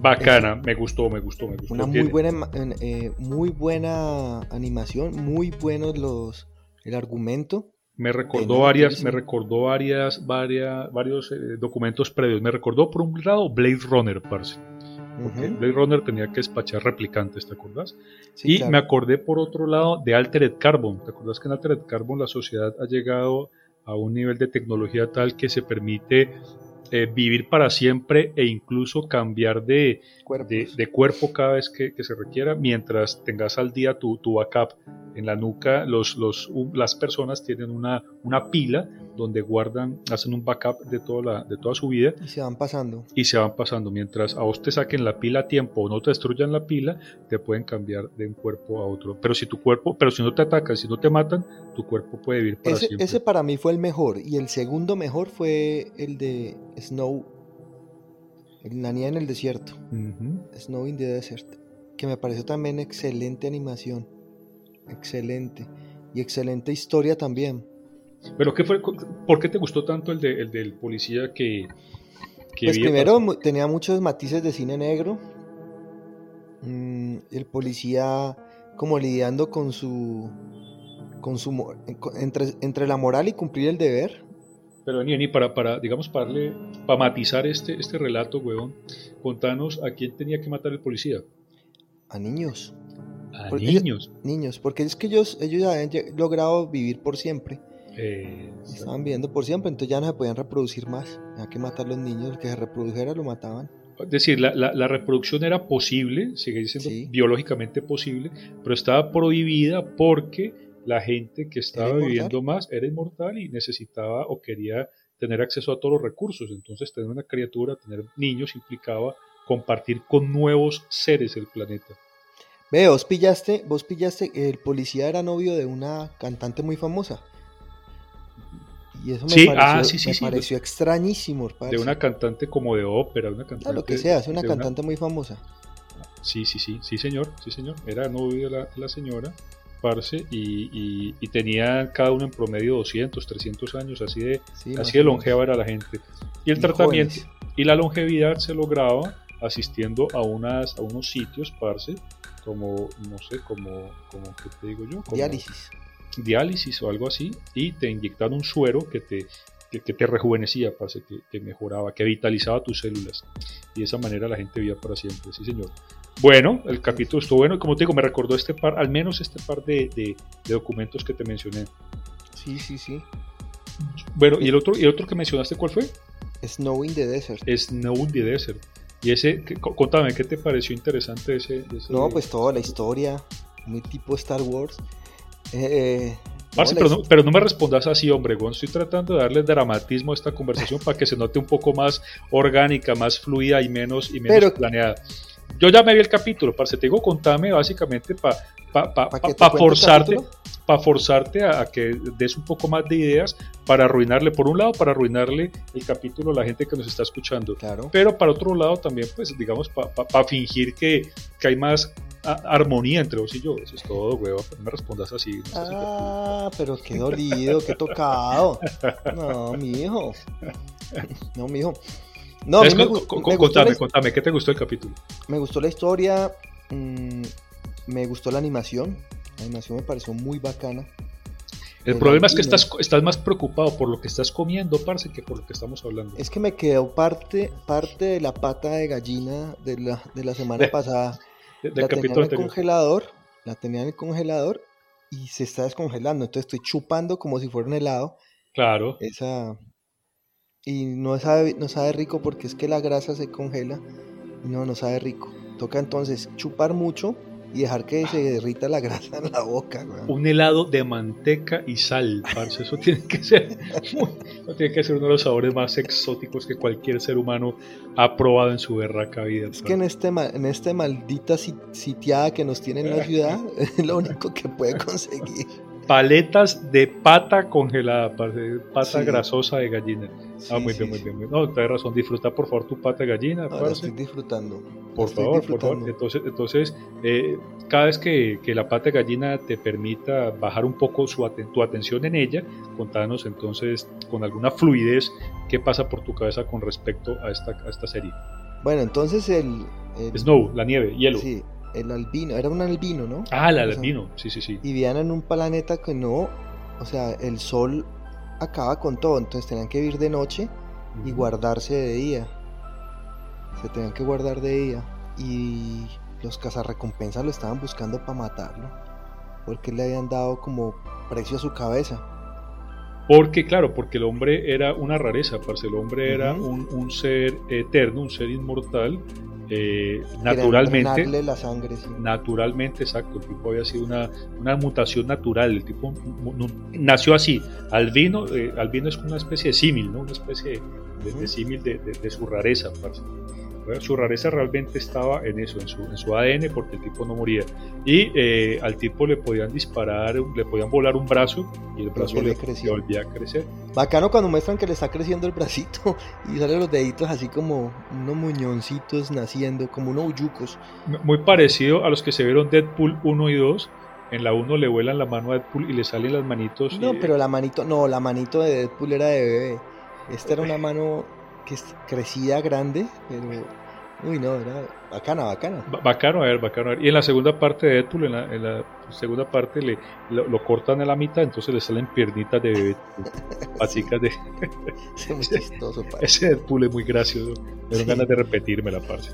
Bacana, me gustó, me gustó, me gustó. Una muy buena, eh, muy buena animación, muy buenos los el argumento. Me recordó varias, me recordó varias, varias, varios eh, documentos previos. Me recordó por un lado Blade Runner, parce. Porque Blade Runner tenía que despachar replicantes, ¿te acuerdas? y me acordé por otro lado de Altered Carbon. ¿Te acuerdas que en Altered Carbon la sociedad ha llegado a un nivel de tecnología tal que se permite eh, vivir para siempre e incluso cambiar de, de, cuerpo cada vez que, se requiera, mientras tengas al día tu, tu backup en la nuca. Los, los, las personas tienen una, una pila donde guardan, hacen un backup de toda, la, de toda su vida. Y se van pasando. Y se van pasando. Mientras a vos te saquen la pila a tiempo o no te destruyan la pila, te pueden cambiar de un cuerpo a otro. Pero si tu cuerpo, pero si no te atacan, si no te matan, tu cuerpo puede vivir para ese, siempre. Ese para mí fue el mejor. Y el segundo mejor fue el de Snow. La niña en el desierto. Snow in the Desert. Que me pareció también excelente animación. Excelente. Y excelente historia también. Pero ¿qué fue, ¿por qué te gustó tanto el, de, el del policía que... pues primero tenía muchos matices de cine negro. Mm, el policía como lidiando con su... Con su entre, entre la moral y cumplir el deber. Pero ni, para, para, digamos, para, para matizar este, este relato, huevón, contanos a quién tenía que matar el policía. A niños. A niños. niños, porque es que ellos, ellos ya han logrado vivir por siempre. Eh, Estaban viviendo por siempre, entonces ya no se podían reproducir más. Había que matar a los niños, el que se reprodujera lo mataban. Es decir, la, la, reproducción era posible, sigue siendo biológicamente posible, pero estaba prohibida porque la gente que estaba viviendo más era inmortal y necesitaba o quería tener acceso a todos los recursos. Entonces, tener una criatura, tener niños implicaba compartir con nuevos seres el planeta. Ve, vos pillaste, vos pillaste, el policía era novio de una cantante muy famosa. Y eso me ah, pareció, extrañísimo. De una cantante como de ópera, una cantante. lo que sea, es una cantante muy famosa. Sí, sí, sí, sí, señor, sí, señor. Era novio de la, señora, parce, y, y, tenía cada uno en promedio 200, 300 años, así de, así de longeva era la gente. Y el tratamiento y la longevidad se lograba asistiendo a, unas, a unos sitios, parce, como, no sé, como, como ¿qué te digo yo? diálisis. Diálisis o algo así, y te inyectaron un suero que te, que, te rejuvenecía, parce, que, que, mejoraba, que vitalizaba tus células. Y de esa manera la gente vivía para siempre, sí señor. Bueno, el capítulo estuvo bueno, y como te digo, me recordó este par, al menos este par de, de, documentos que te mencioné. Sí, sí, sí. Bueno, ¿y el otro, y el otro que mencionaste cuál fue? Snow in the Desert. Snow in the Desert. Y ese, contame, ¿qué te pareció interesante ese? no, pues toda la historia, muy tipo Star Wars. Eh, pero, no, me respondas así, hombre, Estoy tratando de darle dramatismo a esta conversación para que se note un poco más orgánica, más fluida y menos, y menos planeada. Yo ya me vi el capítulo, parce, te digo, contame básicamente para pa, forzarte, para forzarte a, que des un poco más de ideas para arruinarle, por un lado, para arruinarle el capítulo a la gente que nos está escuchando, claro. pero para otro lado también, pues, digamos, para fingir que, que, hay más armonía entre vos y yo. Eso es todo, huevo. No me respondas así. ah, pero qué dolido, qué tocado. No, mi hijo. No, mi hijo. No, me, contame, contame, ¿qué te gustó el capítulo? Me gustó la historia, mm, me gustó la animación. La animación me pareció muy bacana. El problema es que estás, estás más preocupado por lo que estás comiendo, parce, que por lo que estamos hablando. Es que me quedó parte, parte de la pata de gallina de la, de la semana pasada. <laughs> la tenía en el congelador, la tenía en el congelador y se está descongelando. Entonces estoy chupando como si fuera un helado. Claro. Esa. Y no sabe, no sabe rico porque es que la grasa se congela. Y no, no sabe rico. Toca entonces chupar mucho y dejar que se derrita la grasa en la boca. Un helado de manteca y sal, parce. Eso tiene que ser tiene que ser uno de los sabores más exóticos que cualquier ser humano ha probado en su berraca vida. Es que en este en este maldita sitiada que nos tiene en la ciudad, <laughs> es lo único que puede conseguir paletas de pata congelada, pata grasosa de gallina. ah, muy bien, muy bien. No, tienes razón, disfruta por favor tu pata de gallina. Ahora estoy disfrutando. Por favor, por favor. Entonces, entonces eh, cada vez que, que, la pata de gallina te permita bajar un poco su tu atención en ella, contanos entonces con alguna fluidez qué pasa por tu cabeza con respecto a esta, a esta serie. Bueno, entonces el, el... Snow, la nieve, hielo. Sí, el albino, era un albino, ¿no? Ah, el albino, sí, sí, sí. Y vivían en un planeta que no, o sea, el sol acaba con todo, entonces tenían que vivir de noche y guardarse de día. Se tenían que guardar de día. Y los cazarrecompensas lo estaban buscando para matarlo, porque le habían dado como precio a su cabeza. Porque, claro, porque el hombre era una rareza, parce. El hombre era un, un, ser eterno, un ser inmortal, eh, naturalmente, la sangre, naturalmente, exacto, el tipo había sido una, una mutación natural, el tipo nació así, albino, eh, albino es una especie de símil, ¿no? una especie de, símil de, de, su rareza, su rareza realmente estaba en eso, en su, en su ADN, porque el tipo no moría. Y eh, al tipo le podían disparar, le podían volar un brazo y el brazo le, volvía a crecer. Bacano cuando muestran que le está creciendo el bracito <laughs> y salen los deditos así como unos muñoncitos naciendo, como unos uyucos. Muy parecido a los que se vieron Deadpool 1 y 2. En la 1 le vuelan la mano a Deadpool y le salen las manitos. No, pero la manito, no, la manito de Deadpool era de bebé. Esta era una mano que crecía grande, pero. Uy, no, era bacana, bacana. bacano, a ver, bacano. A ver. Y en la segunda parte de Deadpool, en la, en la segunda parte, le, lo, cortan a la mitad, entonces le salen piernitas de bebé, <laughs> paticas de. es muy chistoso, <laughs> Ese Deadpool es muy gracioso. Me ganas de repetirme la parte.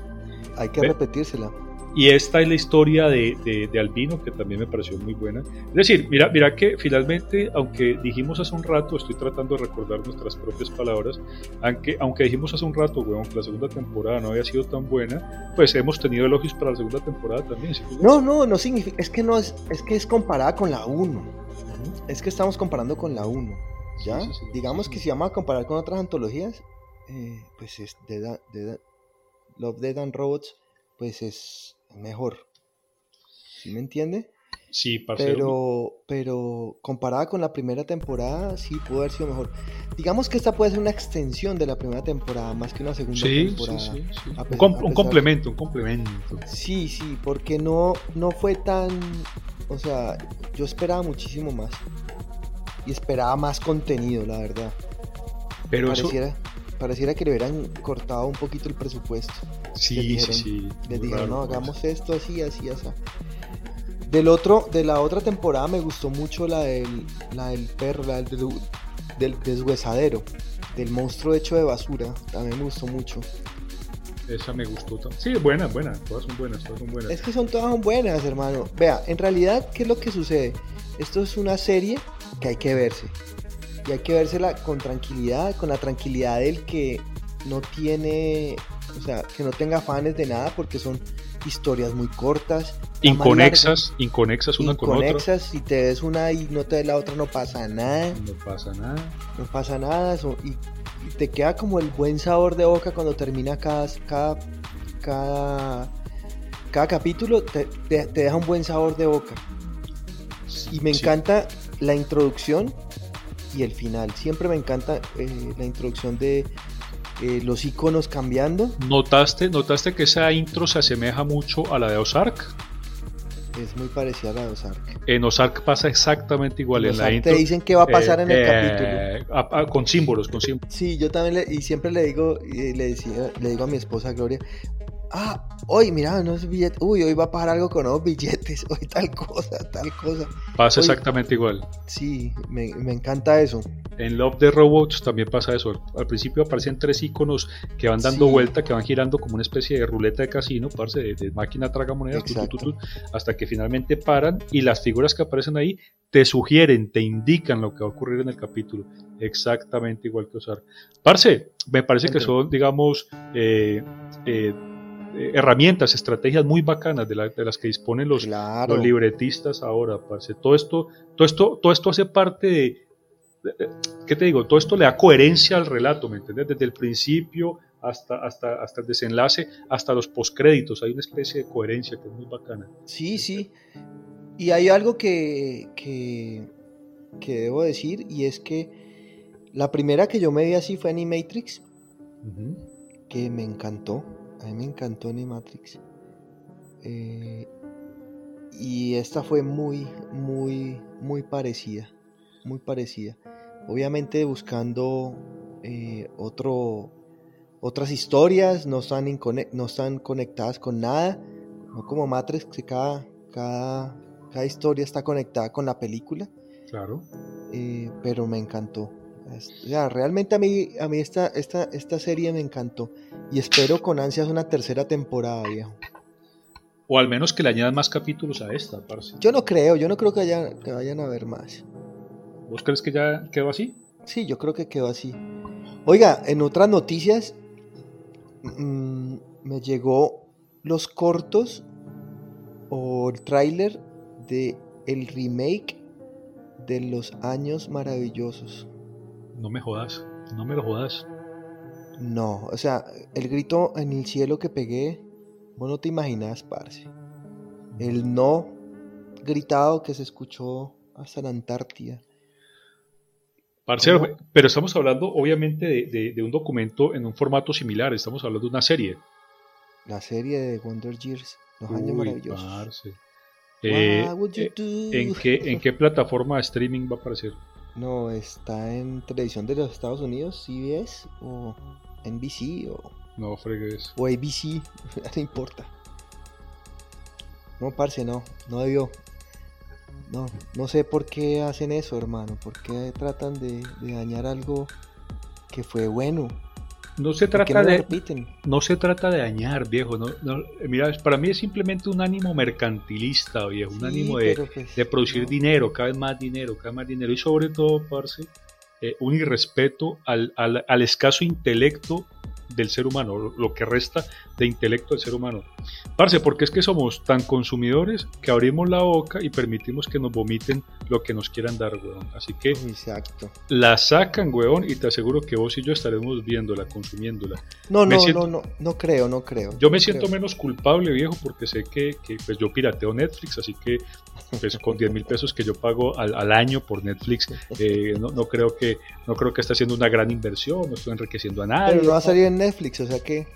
Hay que repetírsela. Y esta es la historia de, de, Albino, que también me pareció muy buena. Es decir, mira, mira que finalmente, aunque dijimos hace un rato, estoy tratando de recordar nuestras propias palabras, aunque, aunque dijimos hace un rato, weón, que la segunda temporada no había sido tan buena, pues hemos tenido elogios para la segunda temporada también. No, no, no significa, es que no es, es que es comparada con la 1. Es que estamos comparando con la 1. ¿Ya? Digamos que si vamos a comparar con otras antologías, eh, pues es de, de, Love, Dead and Robots, pues es mejor. ¿Sí me entiende? Sí, Pero, pero comparada con la primera temporada, sí pudo haber sido mejor. Digamos que esta puede ser una extensión de la primera temporada, más que una segunda temporada. Sí, sí, un, complemento, un complemento. Sí, sí, porque no, no fue tan. O sea, yo esperaba muchísimo más. Y esperaba más contenido, la verdad. Pero Pareciera pareciera que le hubieran cortado un poquito el presupuesto. Sí, sí, sí. Les dijeron, no, hagamos esto así, así, así. Del otro, de la otra temporada me gustó mucho la del, la del perro, la del, del deshuesadero, del monstruo hecho de basura. También me gustó mucho. Esa me gustó. Sí, buena, buena. Todas son buenas, todas son buenas. Es que son todas buenas, hermano. Vea, en realidad, ¿qué es lo que sucede? Esto es una serie que hay que verse y hay que vérsela con tranquilidad, con la tranquilidad del que no tiene, o sea, que no tenga fans de nada porque son historias muy cortas. Inconexas, inconexas una con otra. Inconexas, si te ves una y no te ves la otra no pasa nada. No pasa nada. No pasa nada, y, te queda como el buen sabor de boca cuando termina cada, cada, cada, cada capítulo, te, deja un buen sabor de boca. Y me encanta la introducción y el final. Siempre me encanta eh, la introducción de eh, los iconos cambiando. ¿Notaste, ¿Notaste que esa intro se asemeja mucho a la de Ozark? Es muy parecida a la de Ozark. En Ozark pasa exactamente igual. En, la intro, te dicen qué va a pasar en el eh, capítulo. con símbolos, con símbolos. Sí, yo también le, y siempre le digo, le, decía, le digo a mi esposa Gloria, ah, hoy mira, unos billetes, uy, hoy va a pasar algo con nuevos billetes, <laughs> hoy tal cosa, tal cosa. Pasa exactamente igual. Sí, me, encanta eso. En Love the Robots también pasa eso. Al principio aparecen tres iconos que van dando vuelta, que van girando como una especie de ruleta de casino, parce, de, máquina tragamonedas, hasta que finalmente paran y las figuras que aparecen ahí te sugieren, te indican lo que va a ocurrir en el capítulo. Exactamente igual que usar. Parce, me parece que son, digamos, eh, eh, herramientas, estrategias muy bacanas de, las que disponen los, los libretistas ahora, parce. Todo esto, todo esto, todo esto hace parte de, ¿qué te digo? Todo esto le da coherencia al relato, ¿me entiendes? Desde el principio hasta, hasta, hasta el desenlace, hasta los postcréditos, hay una especie de coherencia que es muy bacana. Sí, sí. Y hay algo que, que, debo decir, y es que la primera que yo me vi así fue Animatrix, que me encantó, a mí me encantó Animatrix. Eh, y esta fue muy, muy, muy parecida, muy parecida obviamente buscando eh, otro, otras historias, no están, no están conectadas con nada, no como Matrix, que cada, cada, cada historia está conectada con la película. Claro. Eh, pero me encantó. O realmente a mí, a mí esta, esta, esta serie me encantó. Y espero con ansias una tercera temporada, viejo. O al menos que le añadan más capítulos a esta, parce. Yo no creo, yo no creo que, haya, que vayan a ver más. ¿Vos crees que ya quedó así? Sí, yo creo que quedó así. Oiga, en otras noticias mm, me llegó los cortos o el tráiler de el remake de Los Años Maravillosos. No me jodas, no me lo jodas. No, o sea, el grito en el cielo que pegué, vos no te imaginas, parce. El no gritado que se escuchó hasta la Antártida. Parcero, pero estamos hablando obviamente de, un documento en un formato similar, estamos hablando de una serie. La serie de Wonder Years, los años maravillosos. Eh, eh, ¿en, qué, ¿En qué <laughs> plataforma de streaming va a aparecer? No, está en televisión de los Estados Unidos, CBS o NBC o... No, fregues. O ABC, <laughs> no importa. No, parce, no, no debió. No, no sé por qué hacen eso, hermano. ¿Por qué tratan de, dañar algo que fue bueno? No se trata de no se trata de dañar, viejo. No, mira, para mí es simplemente un ánimo mercantilista, viejo, un ánimo de, pues, de producir dinero, cada vez más dinero, cada vez más dinero y sobre todo, parce, eh, un irrespeto al, al, al escaso intelecto del ser humano, lo que resta de intelecto del ser humano. Parce, porque es que somos tan consumidores que abrimos la boca y permitimos que nos vomiten lo que nos quieran dar, weón. Así que Exacto. la sacan, weón, y te aseguro que vos y yo estaremos viéndola, consumiéndola. No, no, no, no, no creo, no creo. Yo me siento menos culpable, viejo, porque sé que, que, pues yo pirateo Netflix, así que pues con 10 mil pesos que yo pago al, al año por Netflix, eh, no, no, creo que no creo que esté haciendo una gran inversión, no estoy enriqueciendo a nadie. Pero no va a salir en Netflix, o sea que...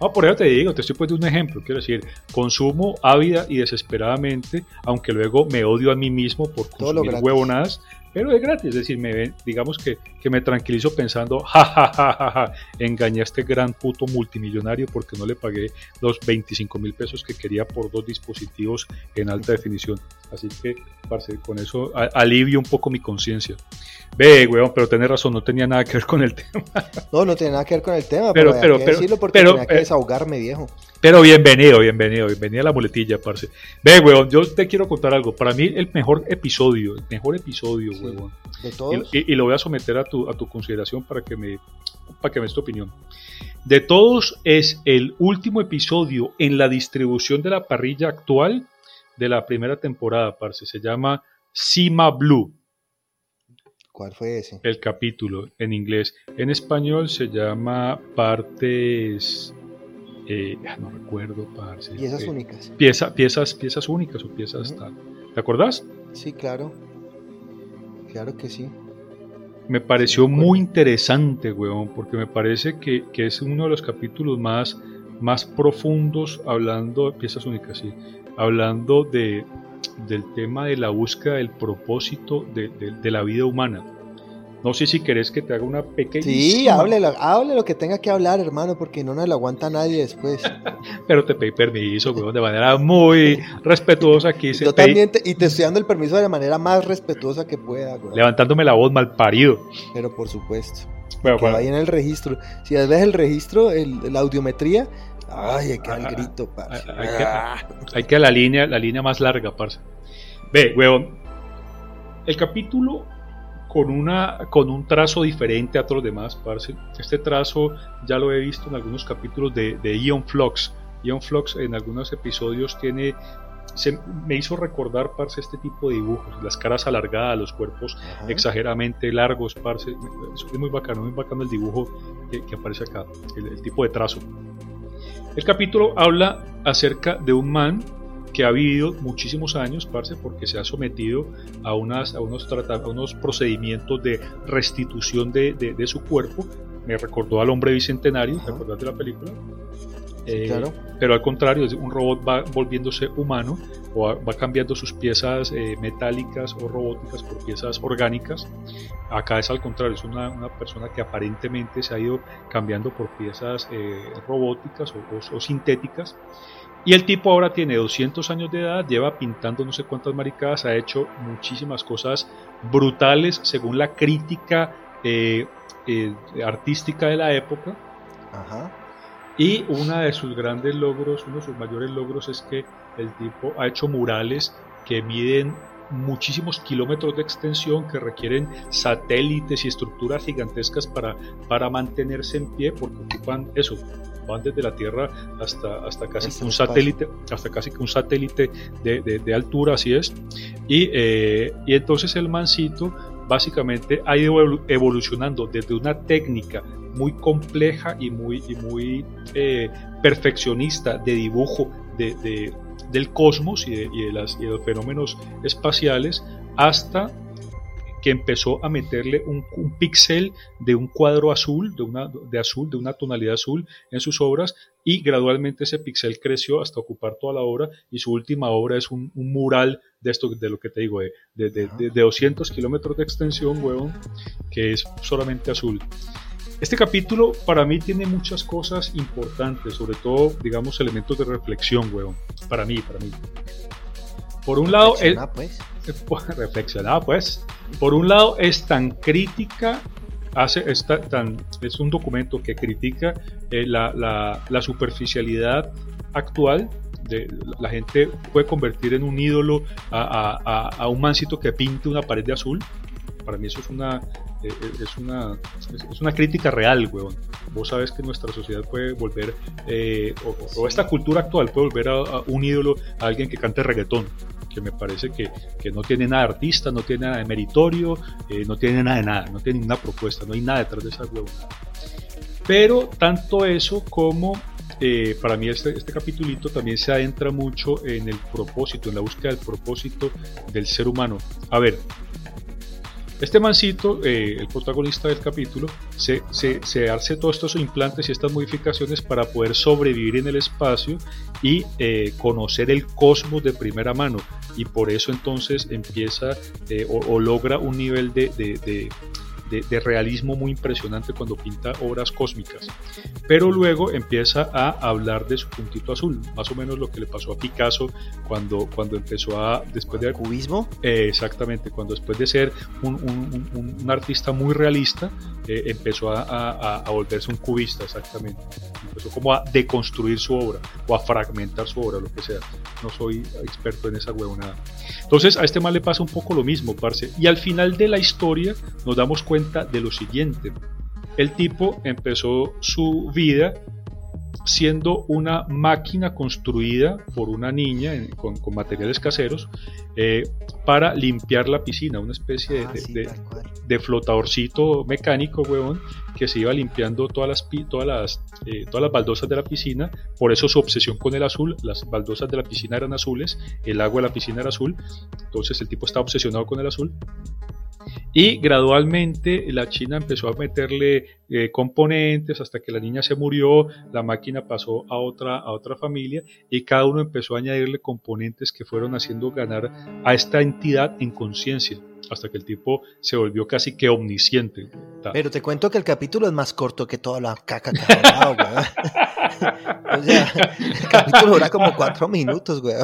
No, por eso te digo, te estoy poniendo un ejemplo. Quiero decir, consumo ávida y desesperadamente, aunque luego me odio a mí mismo por consumir huevonadas, pero es gratis, es decir, me, digamos que, que me tranquilizo pensando, <laughs> jajajaja, ja, ja, ja, engañé a este gran puto multimillonario porque no le pagué los 25 mil pesos que quería por dos dispositivos en alta definición. Así que, parce, con eso alivio un poco mi conciencia. Ve, weón, pero tenés razón, no tenía nada que ver con el <laughs> tema. No, no tenía nada que ver con el tema, pero, pero, pero, decirlo porque tenía que eh, desahogarme, viejo. Pero bienvenido, bienvenido, bienvenida a la muletilla, parce. Ve, weón, yo te quiero contar algo. Para mí, el mejor episodio, el mejor episodio, De todos. Y, lo voy a someter a tu, a tu consideración para que me, para que me des tu opinión. De todos, es el último episodio en la distribución de la parrilla actual de la primera temporada, parce. Se llama Cima Blue. ¿Cuál fue ese? El capítulo en inglés. En español se llama Partes eh, ah, no recuerdo, parce. Piezas eh, únicas. Pieza, piezas, piezas únicas o piezas tal. ¿Te acuerdas? Sí, claro. Claro que sí. Me pareció muy interesante, weón, porque me parece que, que, es uno de los capítulos más, más profundos hablando, piezas únicas, sí, hablando de, del tema de la búsqueda del propósito de, de, de la vida humana. No sé si querés que te haga una pequeña. Sí, hable, hable lo que tenga que hablar, hermano, porque no nos lo aguanta nadie después. <laughs> Pero te pedí permiso, weón, de manera muy respetuosa aquí. Yo también, te, y te estoy dando el permiso de la manera más respetuosa que pueda, weón. Levantándome la voz mal parido. Pero por supuesto. Bueno, que vaya en el registro. Si ves el registro, el, la audiometría, ay, hay que el grito, parce. Hay, que, hay que la línea, la línea más larga, parce. Ve, weón. El capítulo con, una, con un trazo diferente a todos los demás, parce. Este trazo ya lo he visto en algunos capítulos de, de Ion Flux. Ion Flux en algunos episodios tiene se, me hizo recordar, parce, este tipo de dibujos, las caras alargadas, los cuerpos exageradamente largos, parce, es muy bacano, muy bacano el dibujo que, aparece acá, el, tipo de trazo. El capítulo habla acerca de un man que ha vivido muchísimos años, parce, porque se ha sometido a, unas, a, unos, a unos procedimientos de restitución de, de, su cuerpo. Me recordó al hombre bicentenario, ¿te acordás de la película? Eh, pero al contrario, un robot va volviéndose humano o va cambiando sus piezas eh, metálicas o robóticas por piezas orgánicas. Acá es al contrario, es una, una persona que aparentemente se ha ido cambiando por piezas eh, robóticas o, o sintéticas y el tipo ahora tiene 200 años de edad, lleva pintando no sé cuántas maricadas, ha hecho muchísimas cosas brutales según la crítica eh, eh, artística de la época. Y uno de sus grandes logros, uno de sus mayores logros es que el tipo ha hecho murales que miden muchísimos kilómetros de extensión que requieren satélites y estructuras gigantescas para, para mantenerse en pie porque ocupan eso, van desde la Tierra hasta, hasta casi un satélite, hasta casi un satélite de, de, altura, así es. Y, eh, y entonces el mancito básicamente ha ido evolucionando desde una técnica muy compleja y muy, y muy eh, perfeccionista de dibujo de, del cosmos y de, y de, las, y de los fenómenos espaciales hasta que empezó a meterle un, píxel de un cuadro azul, de, una, de azul, de una tonalidad azul en sus obras y gradualmente ese píxel creció hasta ocupar toda la obra y su última obra es un, mural de esto, de lo que te digo, de, de, de, 200 kilómetros de extensión, huevón, que es solamente azul. Este capítulo para mí tiene muchas cosas importantes, sobre todo, digamos, elementos de reflexión, huevón, para mí, para mí. Por un lado, es, pues. <laughs> reflexionada, pues. Por un lado, es tan crítica, hace, es, tan, es un documento que critica eh, la, la, la, superficialidad actual. De, la gente puede convertir en un ídolo a, a, a, un mancito que pinte una pared de azul. Para mí eso es una, es una, es una crítica real, weón. Vos sabes que nuestra sociedad puede volver, o, esta cultura actual puede volver a, un ídolo a alguien que cante reggaetón que me parece que, que, no tiene nada de artista, no tiene nada de meritorio, eh, no tiene nada de nada, no tiene ninguna propuesta, no hay nada detrás de esa huevonada. Pero tanto eso como eh, para mí este, este capitulito también se adentra mucho en el propósito, en la búsqueda del propósito del ser humano. A ver, este mancito, eh, el protagonista del capítulo, se, hace todos estos implantes y estas modificaciones para poder sobrevivir en el espacio y eh, conocer el cosmos de primera mano. Y por eso entonces empieza eh, o, logra un nivel de, realismo muy impresionante cuando pinta obras cósmicas. Pero luego empieza a hablar de su puntito azul, más o menos lo que le pasó a Picasso cuando, cuando empezó a, después de... ¿Cubismo? Eh, exactamente, cuando después de ser un, un, un, artista muy realista, eh, empezó a, a, a, volverse un cubista, exactamente. Empezó como a deconstruir su obra o a fragmentar su obra, lo que sea. No soy experto en esa huevonada. Entonces a este mal le pasa un poco lo mismo, parce. Y al final de la historia nos damos cuenta de lo siguiente. El tipo empezó su vida siendo una máquina construida por una niña con, materiales caseros eh, para limpiar la piscina, una especie de, ah, flotadorcito mecánico, huevón, que se iba limpiando todas las, todas, las, eh, todas las baldosas de la piscina, por eso su obsesión con el azul, las baldosas de la piscina eran azules, el agua de la piscina era azul, entonces el tipo estaba obsesionado con el azul Y gradualmente la China empezó a meterle eh, componentes hasta que la niña se murió, la máquina pasó a otra, a otra familia y cada uno empezó a añadirle componentes que fueron haciendo ganar a esta entidad en conciencia hasta que el tipo se volvió casi que omnisciente. Pero te cuento que el capítulo es más corto que toda la caca que ha hablado, <laughs> o sea, el capítulo dura como cuatro minutos, güey.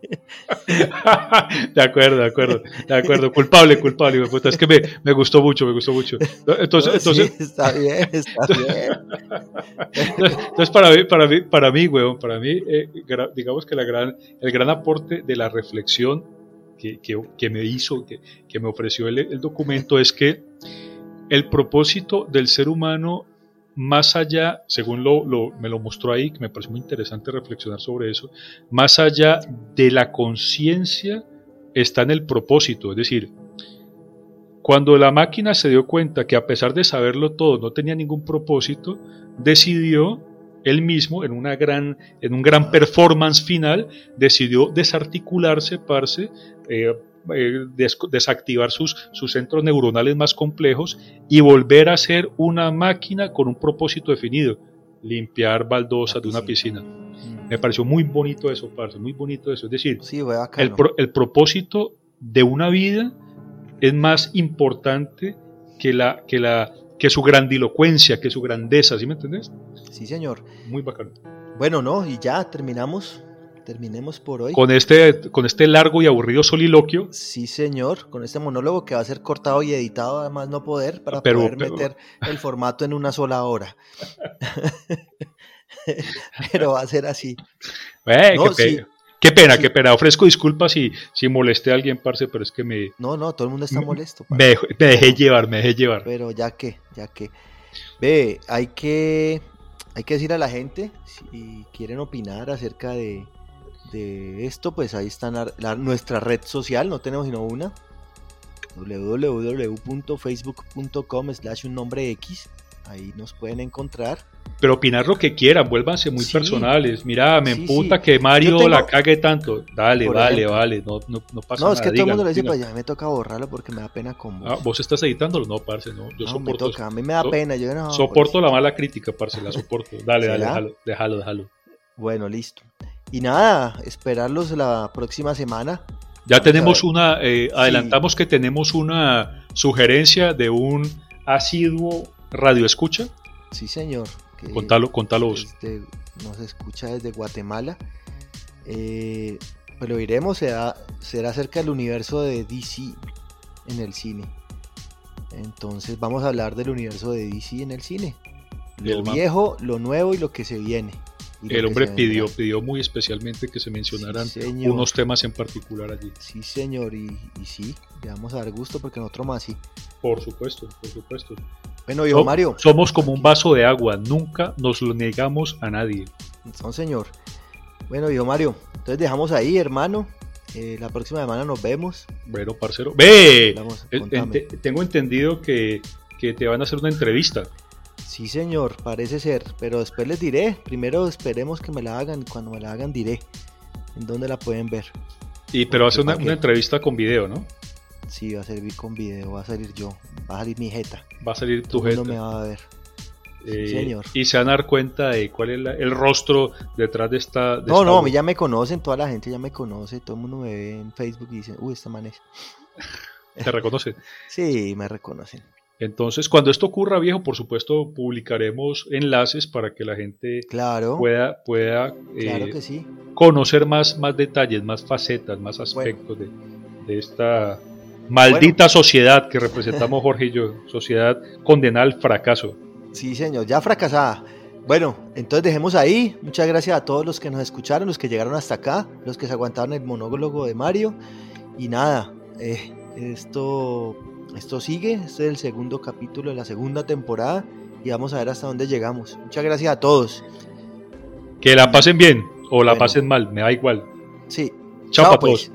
<laughs> De acuerdo, de acuerdo, de acuerdo. Culpable, culpable. Es que me, me gustó mucho, me gustó mucho. Entonces, entonces está bien, está bien. Entonces, para mí, para mí, para mí, weón, para mí, eh, digamos que la gran, el gran aporte de la reflexión que, que, que me hizo, que, que me ofreció el, el documento es que el propósito del ser humano más allá, según lo, me lo mostró ahí, que me pareció muy interesante reflexionar sobre eso, más allá de la conciencia está en el propósito, es decir, cuando la máquina se dio cuenta que a pesar de saberlo todo no tenía ningún propósito, decidió él mismo en una gran en un gran performance final decidió desarticularse, parce, eh, eh, desactivar sus, sus centros neuronales más complejos y volver a ser una máquina con un propósito definido, limpiar baldosas de una piscina. Mm. Me pareció muy bonito eso, parce, muy bonito eso. Es decir, el, el propósito de una vida es más importante que, la, que, la, que su grandilocuencia, que su grandeza, ¿sí me entendés? Sí, señor. Muy bacano. Bueno, no, y ya terminamos terminemos por hoy. Con este, con este largo y aburrido soliloquio. Sí, señor, con este monólogo que va a ser cortado y editado, además no poder, para poder meter el formato en una sola hora. <laughs> pero va a ser así. Eh, qué, pena, qué, pena, Ofrezco disculpas si, si molesté a alguien, parce, pero es que me. No, no, todo el mundo está molesto. Me, me, dejé llevar, me dejé llevar. Pero ya que, ya que. Ve, hay que, hay que decir a la gente si quieren opinar acerca de, de esto, pues ahí está nuestra red social, no tenemos sino una, www.facebook.com slash un nombre X, ahí nos pueden encontrar. Pero opinar lo que quieran, vuélvanse muy personales. Mira, me emputa que Mario la cague tanto. Dale, vale, vale, no, no, no pasa nada. No, es que todo el mundo le dice, pues ya me toca borrarlo porque me da pena con vos. Ah, vos estás editándolo, no, parce, no. Yo soporto. Me toca, a mí me da pena, yo no. Soporto la mala crítica, parce, la soporto. Dale, <laughs> dale, déjalo, déjalo, déjalo. Bueno, listo. Y nada, esperarlos la próxima semana. Ya tenemos una, eh, adelantamos que tenemos una sugerencia de un asiduo radio escucha. Sí, señor. contalo, contalo vos. nos escucha desde Guatemala. Eh, pero iremos, será, será acerca del universo de DC en el cine. Entonces vamos a hablar del universo de DC en el cine. Lo viejo, lo nuevo y lo que se viene. El hombre pidió, pidió muy especialmente que se mencionaran unos temas en particular allí. Sí, señor, y, sí, le vamos a dar gusto porque nosotros más sí. Por supuesto, por supuesto. Bueno, hijo Mario. Somos como un vaso de agua, nunca nos lo negamos a nadie. Son señor. Bueno, hijo Mario, entonces dejamos ahí, hermano. Eh, la próxima semana nos vemos. Bueno, parcero. ¡Ve! Eh, tengo entendido que, que te van a hacer una entrevista. Sí, señor, parece ser, pero después les diré. Primero esperemos que me la hagan. Cuando me la hagan, diré en dónde la pueden ver. Y pero va a ser una, entrevista con video, ¿no? Sí, va a servir con video, va a salir yo, va a salir mi jeta. Va a salir tu jeta. No me va a ver. Eh, señor. Y se van a dar cuenta de cuál es el rostro detrás de esta. no, no, a mí ya me conocen, toda la gente ya me conoce, todo el mundo me ve en Facebook y dice, uy, esta man es. <laughs> ¿Te reconocen? <laughs> sí, me reconocen. Entonces, cuando esto ocurra, viejo, por supuesto, publicaremos enlaces para que la gente pueda, pueda eh, conocer más, más detalles, más facetas, más aspectos de, esta maldita sociedad que representamos Jorge y yo, sociedad condenada al fracaso. Sí, señor, ya fracasada. Bueno, entonces dejemos ahí. Muchas gracias a todos los que nos escucharon, los que llegaron hasta acá, los que se aguantaron el monólogo de Mario. Y nada, eh, esto esto sigue, este es el segundo capítulo de la segunda temporada y vamos a ver hasta dónde llegamos. Muchas gracias a todos. Que la pasen bien o la pasen mal, me da igual. Sí. Chao, Chao pues.